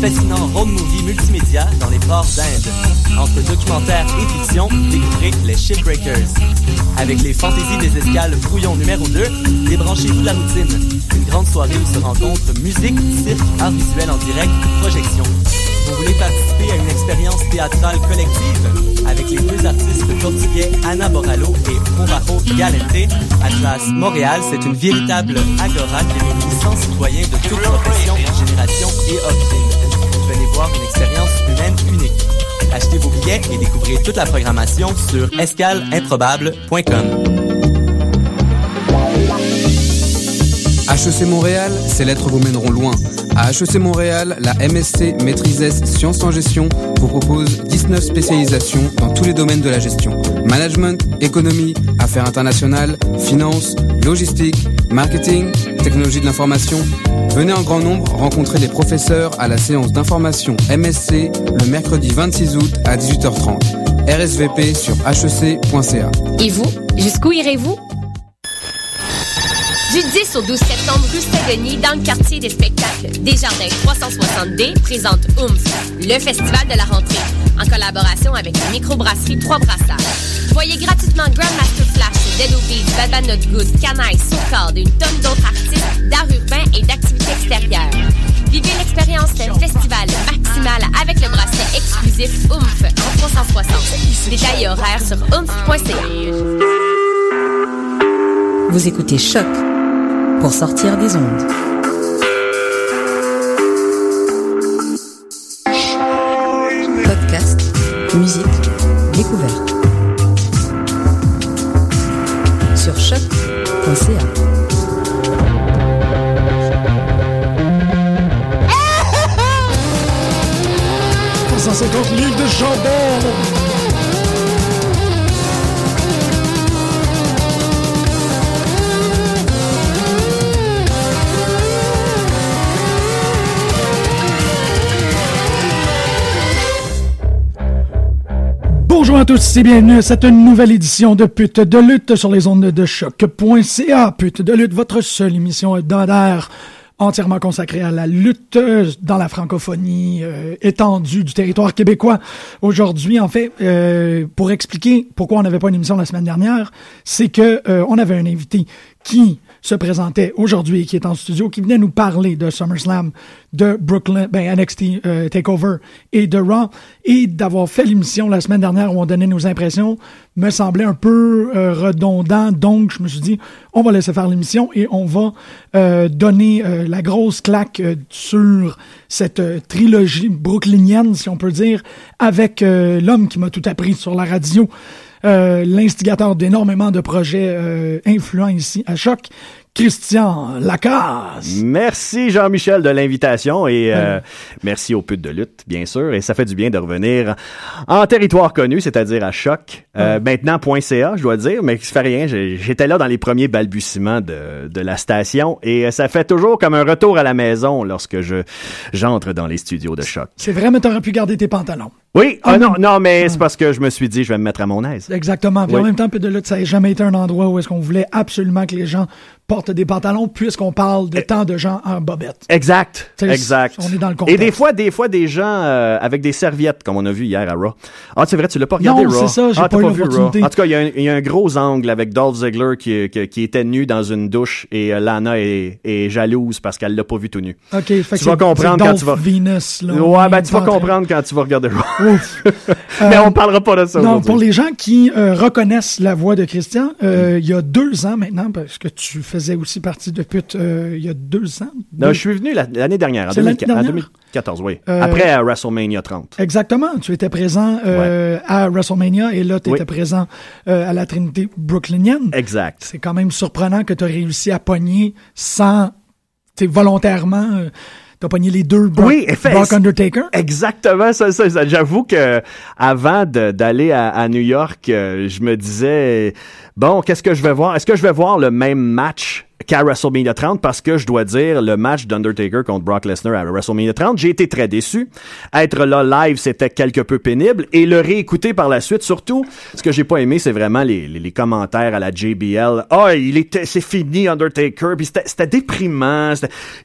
fascinant road movie multimédia dans les ports d'Inde. Entre documentaire et fiction, découvrez les Shipbreakers. Avec les fantaisies des escales brouillon numéro 2, débranchez-vous de la routine. Une grande soirée où se rencontrent musique, cirque, art visuel en direct, projection. Vous voulez participer à une expérience théâtrale collective? Avec les deux artistes portugais Anna Borallo et Provajo Galente? Atlas Montréal, c'est une véritable agora qui réunit 100 citoyens de toutes professions, générations et origines. Venez voir une expérience humaine unique. Achetez vos billets et découvrez toute la programmation sur escaleimprobable.com. HEC Montréal, ces lettres vous mèneront loin. À HEC Montréal, la MSC Maîtrise Sciences en Gestion vous propose 19 spécialisations dans tous les domaines de la gestion. Management, économie, affaires internationales, finance, logistique, marketing, technologie de l'information. Venez en grand nombre rencontrer les professeurs à la séance d'information MSC le mercredi 26 août à 18h30. RSVP sur hec.ca. Et vous, jusqu'où irez-vous? Du 10 au 12 septembre, rue Saint-Denis, dans le quartier des spectacles, Desjardins 360D présente OOMF, le festival de la rentrée, en collaboration avec la microbrasserie Trois Brassards. Voyez gratuitement Grandmaster Flash, Dead Obies, Bad Bad Not Good, Canaille, Socard et une tonne d'autres artistes d'art urbain et d'activités extérieures. Vivez l'expérience d'un festival maximal avec le bracelet exclusif OOMF en 360. Détails et horaires sur oomph.ca. Vous écoutez Choc pour sortir des ondes. Podcast, musique, découverte. 150 livres de chambon tous et bienvenue cette nouvelle édition de Pute de lutte sur les ondes de choc.ca. Pute de lutte, votre seule émission hebdomadaire entièrement consacrée à la lutte dans la francophonie euh, étendue du territoire québécois. Aujourd'hui, en fait, euh, pour expliquer pourquoi on n'avait pas une émission la semaine dernière, c'est que euh, on avait un invité qui se présentait aujourd'hui qui est en studio, qui venait nous parler de SummerSlam, de Brooklyn, ben NXT euh, Takeover et de Raw, et d'avoir fait l'émission la semaine dernière où on donnait nos impressions, me semblait un peu euh, redondant. Donc, je me suis dit, on va laisser faire l'émission et on va euh, donner la grosse claque sur cette trilogie brooklynienne, si on peut dire, avec l'homme qui m'a tout appris sur la radio. Euh, l'instigateur d'énormément de projets euh, influents ici à Choc, Christian Lacasse. Merci Jean-Michel de l'invitation et euh, merci aux putes de lutte, bien sûr. Et ça fait du bien de revenir en territoire connu, c'est-à-dire à Choc. Euh, Maintenant, .ca, je dois dire, mais ça fait rien. J'étais là dans les premiers balbutiements de, de la station et euh, ça fait toujours comme un retour à la maison lorsque je j'entre dans les studios de Choc. C'est vrai, mais t'aurais pu garder tes pantalons. Oui, ah non, non, mais c'est parce que je me suis dit, je vais me mettre à mon aise. Exactement. Puis Oui. en même temps, Pute de lutte, ça n'a jamais été un endroit où est-ce qu'on voulait absolument que les gens portent des pantalons, puisqu'on parle de tant de gens en bobette. Exact, T'sais, exact. on est dans le Et contexte. des fois, des fois, des gens euh, avec des serviettes, comme on a vu hier à Raw. Ah, c'est vrai, tu l'as pas regardé Non, Raw. c'est ça, j'ai ah, pas t'as eu vu. Raw. En tout cas, il y, a un- il y a un gros angle avec Dolph Ziggler qui, qui, qui était nu dans une douche et euh, Lana est, est jalouse parce qu'elle l'a pas vu tout nu. OK, fait que Tu vas comprendre quand Dolph tu vas. Venus, là, ouais, ben tu vas comprendre quand tu vas regarder Raw. Ouf. Mais Euh, on parlera pas de ça Non, pour les gens qui euh, reconnaissent la voix de Christian, il y a deux ans maintenant, parce que tu faisais aussi partie de pute euh, il y a deux ans? Non, Deux- je suis venu la- l'année dernière, en, C'est l'année 2004 en dernière? 2014, oui. Euh, Après WrestleMania 30. Exactement. Tu étais présent euh, à WrestleMania et là, tu étais Oui. présent euh, à la Trinité brooklynienne. Exact. C'est quand même surprenant que tu as réussi à pogner sans, volontairement, euh, tu as pogné les deux Brock, Oui, effet- Brock Undertaker. Exactement, ça, ça, ça. J'avoue que avant d'aller à, à New York, euh, je me disais bon, qu'est-ce que je vais voir? Est-ce que je vais voir le même match qu'à WrestleMania 30 parce que je dois dire le match d'Undertaker contre Brock Lesnar à WrestleMania 30, j'ai été très déçu. Être là live, c'était quelque peu pénible et le réécouter par la suite, surtout, ce que j'ai pas aimé, c'est vraiment les, les, commentaires à la JBL. Ah, oh, il était, c'est fini Undertaker, puis c'était, déprimant.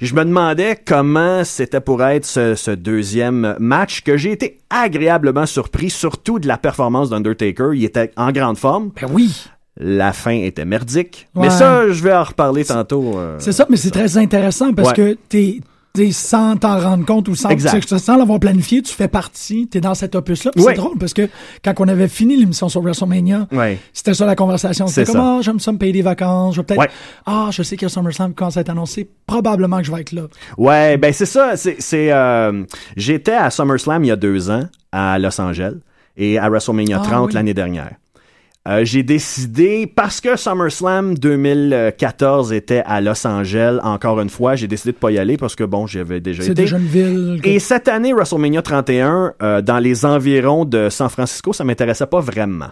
Je me demandais comment c'était pour être ce, ce deuxième match que j'ai été agréablement surpris, surtout de la performance d'Undertaker. Il était en grande forme. Ben oui. La fin était merdique. Ouais. Mais ça, je vais en reparler tantôt. euh, C'est ça, mais c'est très intéressant parce Ouais. que t'es t'es sans t'en rendre compte ou sans, sans l'avoir planifié, tu fais partie, t'es dans cet opus-là. Ouais. C'est drôle parce que quand on avait fini l'émission sur WrestleMania, c'était ça la conversation. C'était C'est comme, ça. ah, j'aime ça me payer des vacances, je vais peut-être, ah, je sais qu'il y a SummerSlam commence à être annoncé, probablement que je vais être là. Ouais, ben c'est ça. C'est, c'est, euh, j'étais à SummerSlam il y a deux ans à Los Angeles et à WrestleMania Ah, 30 oui. l'année dernière. Euh, j'ai décidé, parce que SummerSlam 2014 était à Los Angeles, encore une fois, j'ai décidé de pas y aller parce que bon, j'avais déjà C'est été. déjà une ville. Et cette année, WrestleMania 31, euh, dans les environs de San Francisco, ça m'intéressait pas vraiment.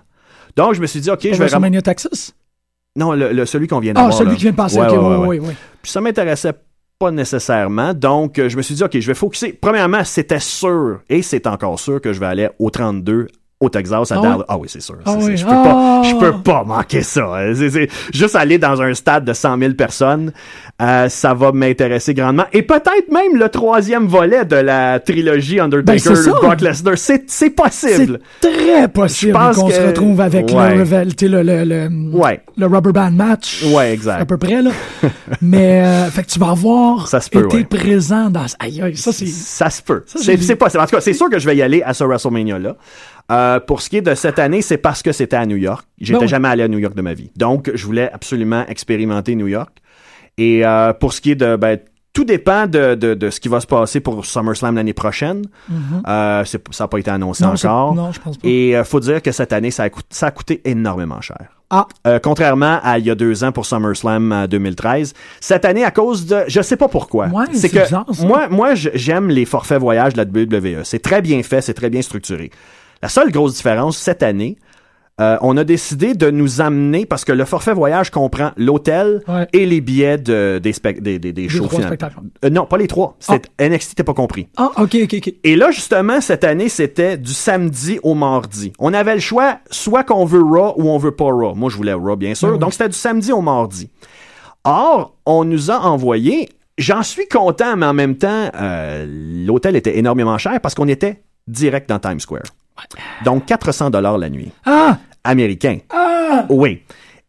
Donc, je me suis dit, OK, je vais... ram- WrestleMania Texas? Non, le, le- celui qu'on vient Ah, d'avoir. celui là. qui vient de passer. Ouais, ok, ouais, oui, ouais, oui, oui. puis ça m'intéressait pas nécessairement. Donc, euh, je me suis dit, OK, je vais focuser. Premièrement, c'était sûr, et c'est encore sûr que je vais aller au 32 au Texas, à Ah Dallas. Ah oui, c'est sûr. Ah oui. Je, peux pas, je Ah! peux pas manquer ça. juste aller dans un stade de 100 000 personnes, euh, ça va m'intéresser grandement. Et peut-être même le troisième volet de la trilogie Ben, Undertaker, ça. Brock Lesnar. C'est possible. C'est très possible Je pense qu'on se retrouve avec Ouais. le, le, le, le, Ouais. le rubber band match. Ouais, exact. À peu près, là. Mais, euh, fait que tu vas avoir Ça se peut, été ouais. présent dans... Aïe, aïe, ça, c'est... Ça se peut. C'est possible. En tout cas, c'est sûr que je vais y aller à ce WrestleMania-là. Euh, pour ce qui est de cette année, c'est parce que c'était à New York. J'étais Ben oui. jamais allé à New York de ma vie. Donc, je voulais absolument expérimenter New York. Et euh, pour ce qui est de... Ben, tout dépend de, de, de ce qui va se passer pour SummerSlam l'année prochaine. Euh, c'est- ça n'a pas été annoncé Mm-hmm. Non, encore. non, je pense pas. Et euh, faut dire que cette année, ça a, coût- ça a coûté énormément cher. Ah, Euh, contrairement à il y a deux ans pour SummerSlam euh, 2013. Cette année, à cause de... Je sais pas pourquoi. Ouais, c'est que bizarre, moi, moi j'aime les forfaits voyages de la WWE. C'est très bien fait, c'est très bien structuré. La seule grosse différence, cette année, euh, on a décidé de nous amener, parce que le forfait voyage comprend l'hôtel Ouais. et les billets de- des, des, des, des shows trois finalement. spectacles. Euh, non, pas les trois. C'est NXT, t'as pas compris. ah, ok, ok, ok. Et là, justement, cette année, c'était du samedi au mardi. On avait le choix, soit qu'on veut Raw ou on veut pas Raw. Moi, je voulais Raw, bien sûr. Ben. Donc, c'était du samedi au mardi. Or, on nous a envoyé, j'en suis content, mais en même temps, euh, l'hôtel était énormément cher parce qu'on était direct dans Times Square. Donc, 400 dollars la nuit. Ah, Américain. ah, Oui.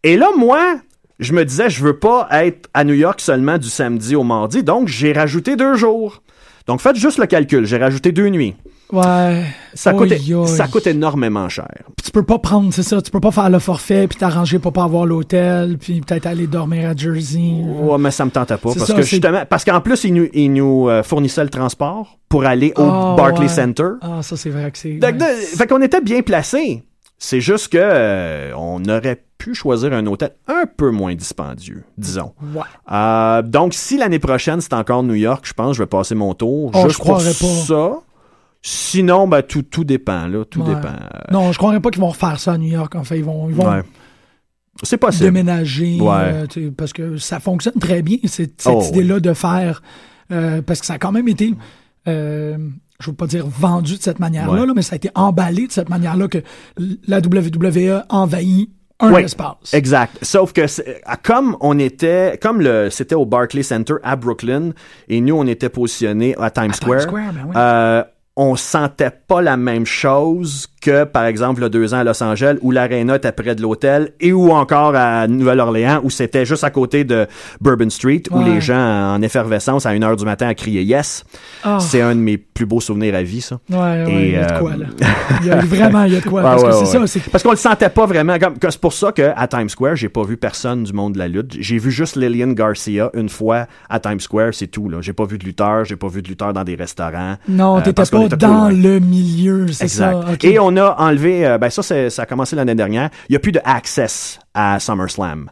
Et là, moi, je me disais, je veux pas être à New York seulement du samedi au mardi, donc j'ai rajouté deux jours. Donc, faites juste le calcul. J'ai rajouté deux nuits. Ouais. Ça coûte, Oi, oi. ça coûte énormément cher. Puis tu peux pas prendre, c'est ça, tu peux pas faire le forfait, puis t'arranger pour pas avoir l'hôtel, puis peut-être aller dormir à Jersey. Ouais, mais ça me tentait pas parce ça, que justement parce qu'en plus ils nous, ils nous euh, fournissaient le transport pour aller au Barclays ouais. Center. Ah, ça, c'est vrai que c'est... Donc, ouais. fait qu'on était bien placés. C'est juste que euh, on aurait pu choisir un hôtel un peu moins dispendieux, disons. Ouais. Euh, donc si l'année prochaine c'est encore New York, je pense que je vais passer mon tour Oh, juste je pour croirais pas. ça. Sinon, ben, tout, tout dépend, là. Tout Ouais. dépend. Non, je croirais pas qu'ils vont refaire ça à New York. En fait, ils vont, ils vont Ouais. C'est possible. déménager Ouais. euh, parce que ça fonctionne très bien cette, cette Oh, idée-là de faire euh, parce que ça a quand même été euh, je veux pas dire vendu de cette manière-là là, mais ça a été emballé de cette manière-là que la WWE envahit un Oui, espace. Exact. Sauf que comme on était, comme le, c'était au Barclays Center à Brooklyn et nous on était positionnés à Times À Times Square, Square, ben oui. euh, on sentait pas la même chose que par exemple le deux ans à Los Angeles où l'aréna était près de l'hôtel et ou encore à Nouvelle-Orléans où c'était juste à côté de Bourbon Street où les gens en effervescence à 1 heure du matin à crier yes. Ah. C'est un de mes plus beaux souvenirs à vie ça. Ouais, ouais, Et, il y a de euh, quoi là. Il y a vraiment il y a de quoi parce que c'est ça, Parce qu'on le sentait pas vraiment. C'est pour ça qu'à Times Square, j'ai pas vu personne du monde de la lutte. J'ai vu juste Lillian Garcia une fois à Times Square, c'est tout. là. J'ai pas vu de lutteur, j'ai pas vu de lutteur dans des restaurants. non, Euh, t'étais pas dans le milieu, c'est ça. Et on a enlevé, euh, ben ça, ça a commencé l'année dernière. Il y a plus de access à SummerSlam.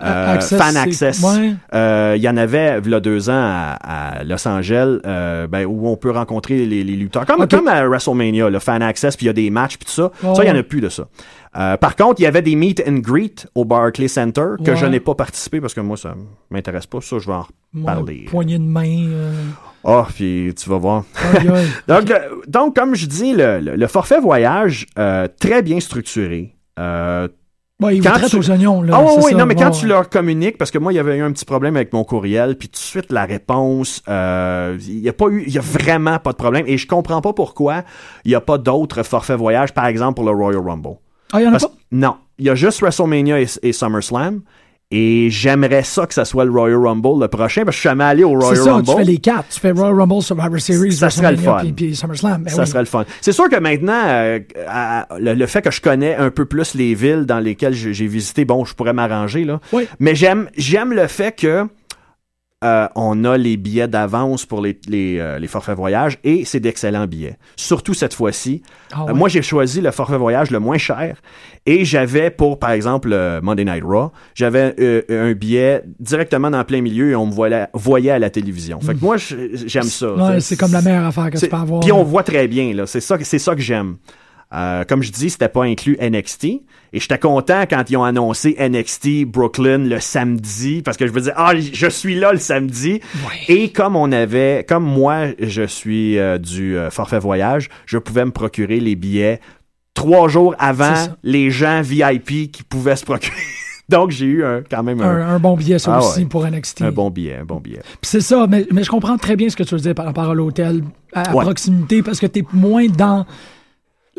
euh, Access, Fan Access. ouais. Euh, Il y en avait, il y a deux ans, à, à Los Angeles, euh, ben, où on peut rencontrer les, les lutteurs. Comme, comme à WrestleMania, le Fan Access, puis il y a des matchs, puis tout ça. Oh, ça, il y en a plus de ça. Euh, par contre, il y avait des meet and greet au Barclays Center que Ouais. je n'ai pas participé parce que moi, ça m'intéresse pas. Ça, je vais en Ouais, reparler. Poignée de main. Euh, Oh, puis tu vas voir. Donc, le- donc comme je dis, le, le- le forfait voyage, euh, très bien structuré. Euh, vous Quand tu- aux oignons, là. ah oui, c'est oui, ça. non, mais quand Ouais, tu leur communiques, parce que moi, il y avait eu un petit problème avec mon courriel, puis tout de suite, la réponse, euh, il y a pas eu, il y a vraiment pas de problème, et je comprends pas pourquoi il y a pas d'autres forfaits voyage, par exemple, pour le Royal Rumble. Ah, il y en a Parce- pas? non, il y a juste WrestleMania et, et SummerSlam, et j'aimerais ça que ça soit le Royal Rumble le prochain, parce que je suis jamais allé au C'est Royal ça, Rumble. tu fais les quatre. Tu fais Royal Rumble, Survivor Series, Ça serait le fun. Puis, puis SummerSlam. Ben ça oui. serait le fun. C'est sûr que maintenant, euh, à- le, le fait que je connais un peu plus les villes dans lesquelles j'ai j'ai visité, bon, je pourrais m'arranger là. Oui. Mais j'aime j'aime le fait que euh, on a les billets d'avance pour les, les, euh, les forfaits voyage et c'est d'excellents billets. Surtout cette fois-ci. Ah Euh, moi, j'ai choisi le forfait voyage le moins cher et j'avais pour, par exemple, le Monday Night Raw, j'avais un billet directement dans le plein milieu et on me voyait, voyait à la télévision. Fait que moi, j'aime ça. Ouais, c'est comme la meilleure affaire que tu peux avoir. Puis on voit très bien, là. C'est ça, c'est ça que j'aime. Euh, comme je dis, c'était pas inclus NXT. Et j'étais content quand ils ont annoncé NXT Brooklyn le samedi, parce que je me disais, ah, je suis là le samedi. Ouais. Et comme on avait, comme moi, je suis euh, du euh, forfait voyage, je pouvais me procurer les billets trois jours avant les gens VIP qui pouvaient se procurer. Donc j'ai eu un, quand même un, un, un bon billet, ça Ah aussi, ouais. pour NXT. un bon billet, un bon billet. Puis c'est ça, mais, mais je comprends très bien ce que tu veux dire par rapport à l'hôtel, à, à Ouais. proximité, parce que t'es moins dans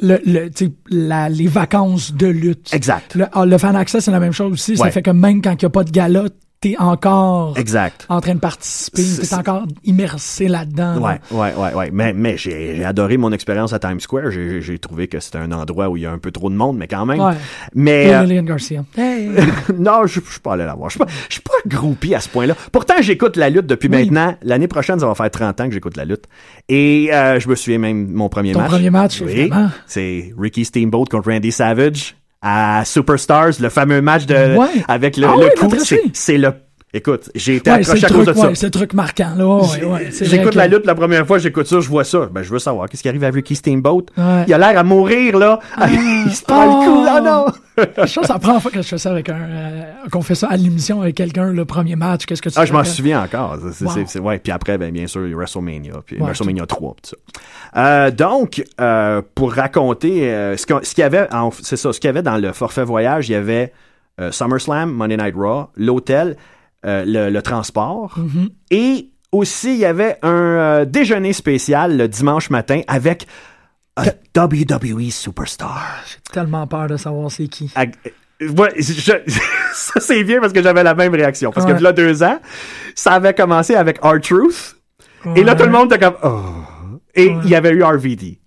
le, le, la, les vacances de lutte. Exact. Le, ah, le fan access, c'est la même chose aussi. Ça fait que même quand il n'y a pas de gala, t'es encore Exact. en train de participer, t'es encore immersé là-dedans. là. Ouais, ouais, ouais, ouais. Mais, mais j'ai adoré mon expérience à Times Square. J'ai- trouvé que c'était un endroit où il y a un peu trop de monde, mais quand même. Ouais. Mais euh, Garcia. Hey. non, je suis pas allé la voir. Je suis pas, je suis pas groupie à ce point-là. Pourtant, j'écoute la lutte depuis Oui. maintenant. L'année prochaine, ça va faire 30 ans que j'écoute la lutte. Et euh, je me souviens même mon premier Ton match. premier match, oui. C'est Ricky Steamboat contre Randy Savage à Superstars, le fameux match de Ouais. avec le, Ah le oui, coup. c'est le. Écoute, j'ai été Ouais, accroché à cause truc, de ça. c'est le truc marquant. Là. Ouais, J'écoute que- la lutte la première fois, j'écoute ça, je vois ça. Ben, je veux savoir qu'est-ce qui arrive à Ricky Steamboat? Il a l'air à mourir, là. il se prend le coup. Oh. Ah non! Je pense que la première fois que je fais ça avec un. euh, qu'on fait ça à l'émission avec quelqu'un, le premier match. Qu'est-ce que tu Ah, je m'en souviens encore. C'est- Wow. c'est- c'est- ouais. Puis après, ben, bien sûr, WrestleMania, puis WrestleMania 3, puis tout ça. Euh, donc, euh, pour raconter ce qu'il y avait, en- c'est ça, ce qu'il y avait dans le forfait voyage, il y avait SummerSlam, Monday Night Raw, l'hôtel, euh, le, le transport, Mm-hmm. et aussi il y avait un euh, déjeuner spécial le dimanche matin avec un WWE Superstar. J'ai tellement peur de savoir c'est qui. Euh, ouais, je- je- ça c'est bien parce que j'avais la même réaction. Parce Ouais. que là, deux ans, ça avait commencé avec R-Truth. Et là, tout le monde était comme, oh. Et il y avait eu RVD.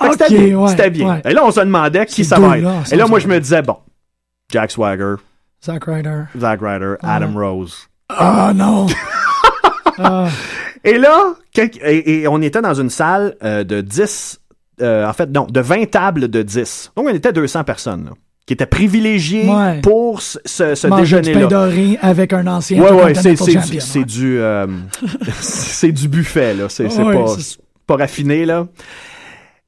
Fait que Ok, c'était bien. Et là, on se demandait qui ça va être. Et là, moi, je me disais, bon, Jack Swagger, Zack Ryder. Zack Ryder, Adam Rose. Ah non! Ah, Et là, et, et on était dans une salle euh, de 10, euh, en fait, non, de 20 tables de 10. Donc, on était 200 personnes, là, qui étaient privilégiées Ouais. pour ce, ce, déjeuner-là. doré avec un ancien Ouais, ouais, c'est, du- Champion, c'est du, euh, du buffet, là. C'est, Ouais, pas, pas raffiné, là.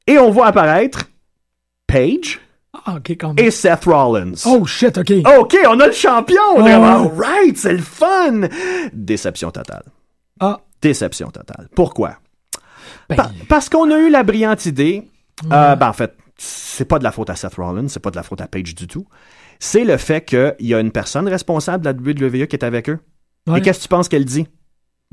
Et on voit apparaître Paige Ah, ok, quand même. et Seth Rollins. Oh shit, ok. OK, on a le champion! All right, c'est le fun! Déception totale. Ah, Déception totale. Pourquoi? ben, Pa- parce qu'on a eu la brillante idée. euh, ben, en fait, c'est pas de la faute à Seth Rollins, c'est pas de la faute à Paige du tout. C'est le fait qu'il y a une personne responsable de la WWE qui est avec eux. ouais. Et qu'est-ce que tu penses qu'elle dit?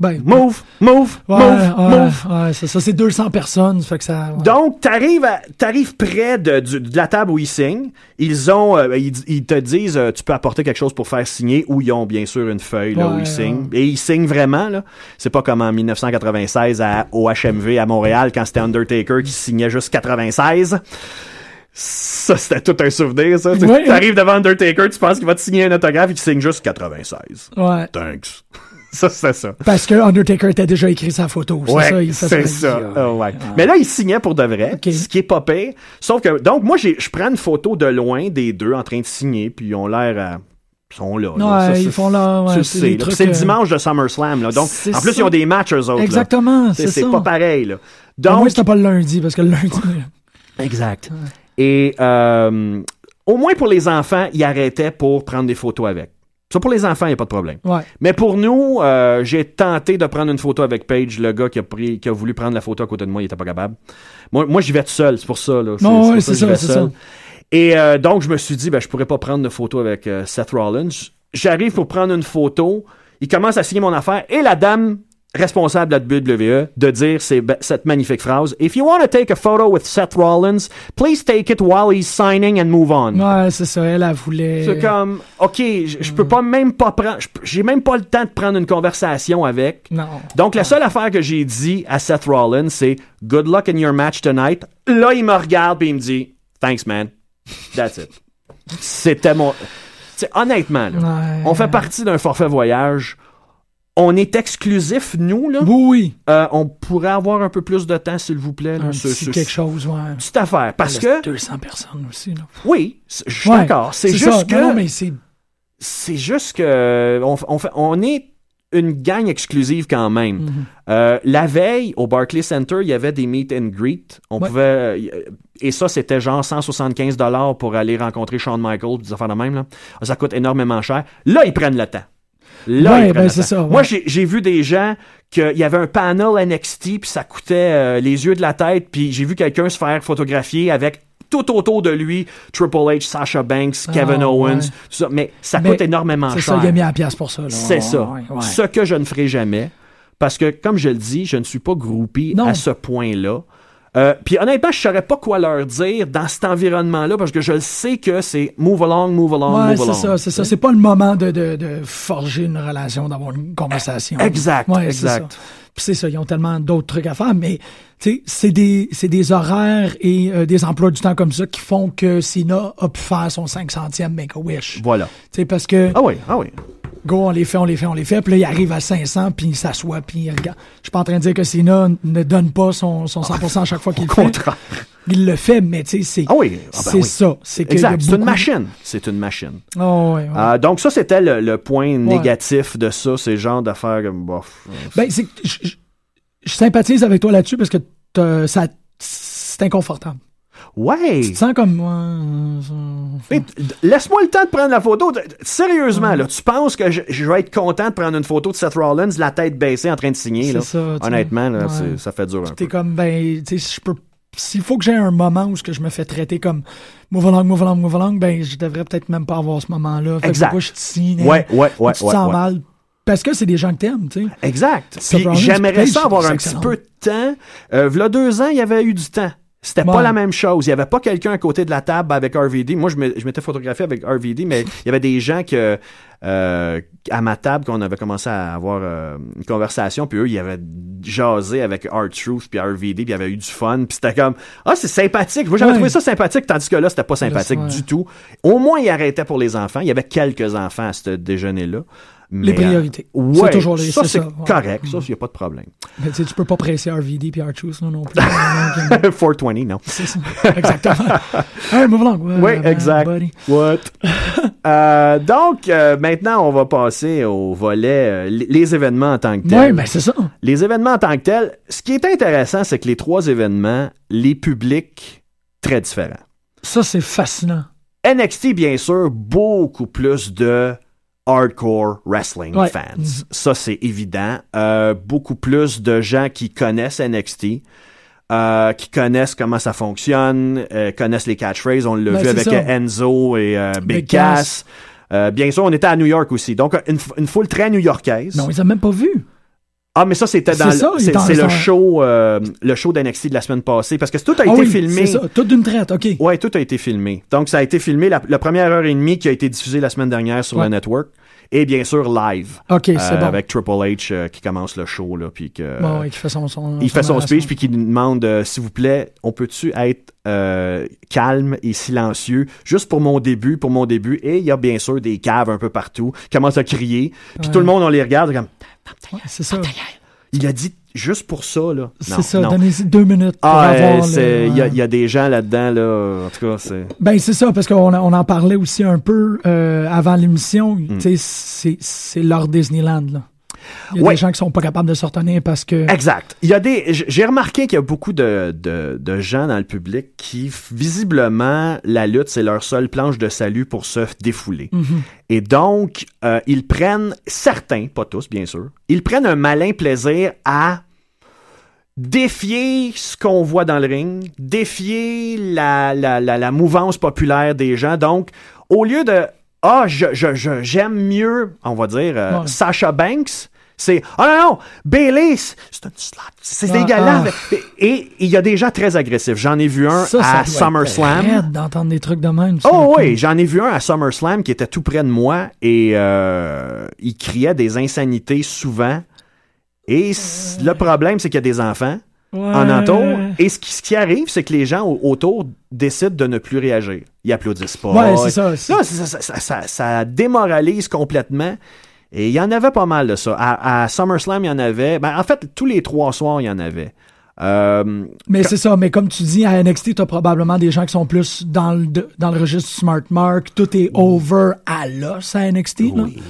Ben, Move, move, ouais, move, ouais, move. ouais, c'est ça, c'est 200 personnes, ça fait que ça. Donc, t'arrives t'arrives près de, de la table où ils signent. Ils ont, euh, ils, ils te disent, euh, tu peux apporter quelque chose pour faire signer, ou ils ont bien sûr une feuille là, où ils signent. Et ils signent vraiment là. C'est pas comme en 1996 à, au HMV à Montréal quand c'était Undertaker qui signait juste 96. Ça, c'était tout un souvenir, ça. Tu Ouais. arrives devant Undertaker, tu penses qu'il va te signer un autographe et tu signes juste 96. Ouais. Thanks. Ça, c'est ça. Parce que Undertaker était déjà écrit sa photo. C'est Ouais, ça, il fait c'est ça. ça. Ah, ouais. Mais là, il signait pour de vrai, ce qui est pas pire. Sauf que, donc, moi, je prends une photo de loin des deux en train de signer, puis ils ont l'air à sont là. Ça, ils c'est- font là, ouais, c'est le euh, dimanche de SummerSlam, là. Donc, en plus, ça. ils ont des matchs, eux autres. Exactement, C'est pas pareil, là. Au Donc, moins, c'était pas le lundi, parce que le lundi. Exact. Et euh, au moins pour les enfants, ils arrêtaient pour prendre des photos avec. Ça, pour les enfants, il n'y a pas de problème. Ouais. Mais pour nous, euh, j'ai tenté de prendre une photo avec Paige, le gars qui a, pris, qui a voulu prendre la photo à côté de moi, il était pas capable. Moi, moi j'y vais tout seul, c'est pour ça. Là. Non, c'est ça, c'est ça. Et euh, donc, je me suis dit, ben, je pourrais pas prendre de photo avec euh, Seth Rollins. J'arrive pour prendre une photo. Il commence à signer mon affaire. Et la dame responsable de la WWE de dire ces- cette magnifique phrase If you want to take a photo with Seth Rollins, please take it while he's signing and move on. Ouais, c'est ça. Elle, elle voulait. C'est comme, OK, je peux pas même pas prendre, j'ai même pas le temps de prendre une conversation avec. Non. Donc, la seule affaire que j'ai dit à Seth Rollins, c'est Good luck in your match tonight. Là, il me regarde et il me dit Thanks, man. That's it. C'était mon. T'sais, honnêtement, là, Ouais. on fait partie d'un forfait voyage. On est exclusif, nous, là? Oui, oui. Euh, on pourrait avoir un peu plus de temps, s'il vous plaît. là. Un Ce- petit ce- quelque chose, ouais. Petite affaire. Parce Là, que, c'est 200 personnes aussi, là. oui, c'est- je suis Ouais, d'accord. C'est ça. juste que. Non, non, mais c'est. c'est juste que on, on, fait- on est une gang exclusive quand même. Mhm. Euh, la veille, au Barclays Center, il y avait des meet and greet. On Ouais. pouvait euh, et ça c'était genre 175 dollars pour aller rencontrer Shawn Michaels, des affaires de même là. Ça coûte énormément cher. Là, ils prennent le temps. Là, Ouais, ben, c'est ça, ouais. Moi, j'ai vu des gens qu'il y avait un panel NXT puis ça coûtait euh, les yeux de la tête puis j'ai vu quelqu'un se faire photographier avec tout autour de lui Triple H, Sasha Banks, Kevin Ah, Owens, ouais. tout ça. Mais ça Mais coûte énormément C'est cher. ça, il a mis à la pièce pour ça. C'est ça. Ce que je ne ferai jamais. Parce que, comme je le dis, je ne suis pas groupie Non. à ce point-là. Euh, Puis honnêtement, je saurais pas quoi leur dire dans cet environnement-là parce que je le sais que c'est move along, move along, Ouais, move c'est along. ça, c'est ça. C'est pas le moment de, de, de forger une relation, d'avoir une conversation. Exact, Ouais, c'est exact. Puis c'est ça, ils ont tellement d'autres trucs à faire, mais tu sais, c'est des, c'est des horaires et euh, des emplois du temps comme ça qui font que Sina a pu faire son 500e Make-A-Wish. Tu Voilà. sais, parce que, Ah oui, ah oui. Go, on les fait, on les fait, on les fait, puis là, il arrive à 500, puis il s'assoit, puis il regarde. Je suis pas en train de dire que Sina ne donne pas son, son 100% à chaque fois qu'il le fait. contraire. Il le fait, mais tu sais, c'est, Ah oui. Ah ben oui. ça. C'est. C'est une machine. C'est une machine. Oh. Euh, donc ça, c'était le, le point négatif de ça, ces genres d'affaires comme bof. Ben, c'est, je, sympathise avec toi là-dessus parce que ça, c'est inconfortable. Ouais. Tu te sens comme. ouais, t- Laisse-moi le temps de prendre la photo. Sérieusement, là, tu penses que je, je vais être content de prendre une photo de Seth Rollins, la tête baissée en train de signer, C'est là? ça. Honnêtement, là, Ouais. ça fait dur un. T'es comme, ben, tu sais, si je peux. S'il faut que j'ai un moment où ce que je me fais traiter comme move along, move along, move along, ben, je devrais peut-être même pas avoir ce moment-là. Fait que Exact. pourquoi je te signe, hein? Ouais, ouais, ouais, Tu te ouais, sens ouais. mal. Parce que c'est des gens que t'aimes, tu sais. Exact. Puis j'aimerais Page, ça avoir un petit peu de temps. Euh, v'là deux ans, il y avait eu du temps. C'était pas la même chose. Il y avait pas quelqu'un à côté de la table avec RVD. Moi, je m'étais photographié avec RVD, mais il y avait des gens que euh, à ma table qu'on avait commencé à avoir euh, une conversation, puis eux, ils avaient jasé avec R-Truth puis RVD, puis il y avait eu du fun, puis c'était comme ah c'est sympathique. Moi, j'avais Ouais. trouvé ça sympathique, tandis que là, c'était pas sympathique du tout. Au moins, il arrêtait pour les enfants. Il y avait quelques enfants à ce déjeuner-là. Les Mais, euh, priorités. ouais, C'est toujours les- ça, c'est ouais. correct. Ça, il n'y a pas de problème. Mais tu tu peux pas presser RVD puis R-Truth, non, non plus. Donc, 420, non. c'est ça. Exactement. Hey, move along. Oui, ouais, exact. buddy. What? Euh, donc, euh, maintenant, on va passer au volet euh, les, les événements en tant que tels. Ouais, ben, c'est ça. Les événements en tant que tels, ce qui est intéressant, c'est que les trois événements, les publics, très différents. Ça, c'est fascinant. NXT, bien sûr, beaucoup plus de hardcore wrestling Ouais. fans. Ça, c'est évident. Euh, beaucoup plus de gens qui connaissent NXT. euh, qui connaissent comment ça fonctionne, euh, connaissent les catchphrases. On l'a Ben, vu avec ça. euh, Enzo et euh, Big, Big Cass. Cass. Euh, bien sûr, on était à New York aussi. Donc, une, une foule très new-yorkaise. Non, ils ont même pas vu. Ah, mais ça, c'était dans C'est le, show, euh, le show d'NXT de la semaine passée. Parce que tout a Ah été oui, filmé. C'est ça, tout d'une traite, OK. Ouais, tout a été filmé. Donc, ça a été filmé la, la première heure et demie qui a été diffusée la semaine dernière sur Ouais. le network. Et bien sûr, live. OK, c'est Euh, bon. Avec Triple H euh, qui commence le show, là, puis que... Bon, ouais, qui fait son, son- il fait son speech puis qui nous demande euh, s'il vous plaît, on peut-tu être calme et silencieux juste pour mon début, pour mon début? Et il y a bien sûr des caves un peu partout qui commencent à crier puis Ouais. tout le monde on les regarde comme Ouais, c'est ça. Il a dit juste pour ça, là. Non, C'est ça, non. donnez deux minutes pour Ah, avoir euh, il y, a- ouais. il y a des gens là-dedans, là. En tout cas, c'est. Ben c'est ça, parce qu'on on en parlait aussi un peu euh, avant l'émission. Mm. Tu sais, c'est c'est leur Disneyland, là. Il y a Ouais. des gens qui sont pas capables de se retenir parce que... Exact. Il y a des. J'ai remarqué qu'il y a beaucoup de, de, de gens dans le public qui, visiblement, la lutte, c'est leur seule planche de salut pour se défouler. Mhm. Et donc, euh, ils prennent, certains, pas tous, bien sûr, ils prennent un malin plaisir à défier ce qu'on voit dans le ring, défier la, la, la, la mouvance populaire des gens. Donc, au lieu de Ah, je, je, je- j'aime mieux, on va dire, euh, Ouais. Sasha Banks, c'est Ah non, non, Bailey, c'est une slut. C'est Ah, dégueulasse. ah. Et il y a des gens très agressifs. J'en ai vu un Ça, ça à SummerSlam. d'entendre des trucs de même. Oh oui, j'en ai vu un à SummerSlam qui était tout près de moi et euh, il criait des insanités souvent. Et le problème, c'est qu'il y a des enfants Ouais. en entour. Et ce qui, ce qui arrive, c'est que les gens au- autour décident de ne plus réagir. Ils applaudissent pas. Ouais, c'est ça- ça- ça- ça démoralise complètement. Et il y en avait pas mal de ça. À, à SummerSlam, il y en avait. Ben, en fait, tous les trois soirs, il y en avait. Euh, Mais c'est ça, mais comme tu dis, à NXT, t'as probablement des gens qui sont plus dans le, dans le registre Smart Mark. Tout est over à l'os à NXT. là. Oui,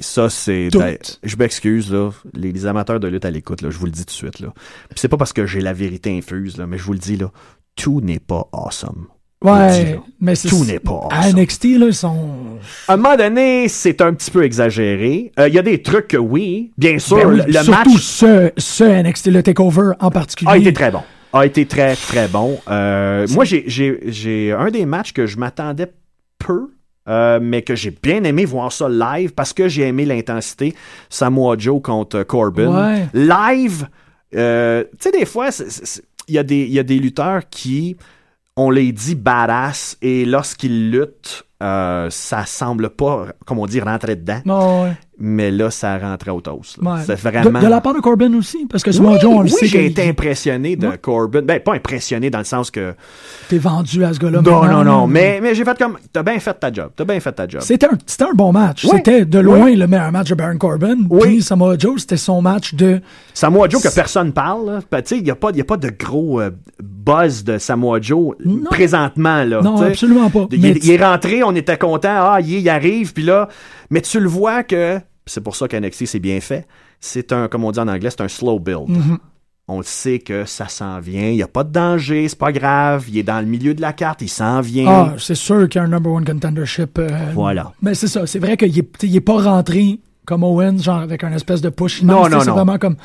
ça c'est. Ben, je m'excuse là, les, les amateurs de lutte à l'écoute là, je vous le dis tout de suite là. Puis c'est pas parce que j'ai la vérité infuse là, mais je vous le dis là, tout n'est pas awesome. Ouais, mais c'est Tout n'est pas À. NXT, là, ils sont. À un moment donné, c'est un petit peu exagéré. Euh, Il y a des trucs que oui, bien sûr, Ben oui, le, surtout match ce, ce NXT, le Takeover en particulier. a été très bon. A été très très bon. Euh, moi j'ai j'ai j'ai un des matchs que je m'attendais peu. euh, mais que j'ai bien aimé voir ça live parce que j'ai aimé l'intensité. Samoa Joe contre Corbin. Ouais. Live, euh, tu sais, des fois, il y, a des- il y a des lutteurs qui, on les dit badass, et lorsqu'ils luttent, euh, ça semble pas, comme on dit, rentrer dedans. Mais là, ça rentrait au toast. Ouais. C'est vraiment. De, de la part de Corbin aussi, parce que Samoa oui, Joe, on le oui, sait j'ai été impressionné de Ouais. Corbin. Ben, pas impressionné dans le sens que. t'es vendu à ce gars-là. Non, non, non. là. Mais, mais j'ai fait comme. T'as bien fait ta job. T'as bien fait ta job. C'était un, un bon match. Ouais. C'était de loin le meilleur match de Baron Corbin. Oui. Puis Samoa Joe, c'était son match de. Samoa Joe que personne parle. Ben, tu sais, il n'y a, pas- y a pas de gros euh, buzz de Samoa Joe Non. présentement. Là, Non, absolument pas. Il, Mais est- il est rentré, on était content. Ah, il, il arrive, puis là. Mais tu le vois que. C'est pour ça qu'NXT, c'est bien fait. C'est un, comme on dit en anglais, c'est un slow build. Mhm. On sait que ça s'en vient. Il n'y a pas de danger, c'est pas grave. Il est dans le milieu de la carte, il s'en vient. Ah, c'est sûr qu'il y a un number one contendership. euh, Voilà. Mais c'est ça. C'est vrai qu'il est, tu sais, il est pas rentré comme Owens, genre avec un espèce de push. Non, immense, non, C'est non. vraiment comme.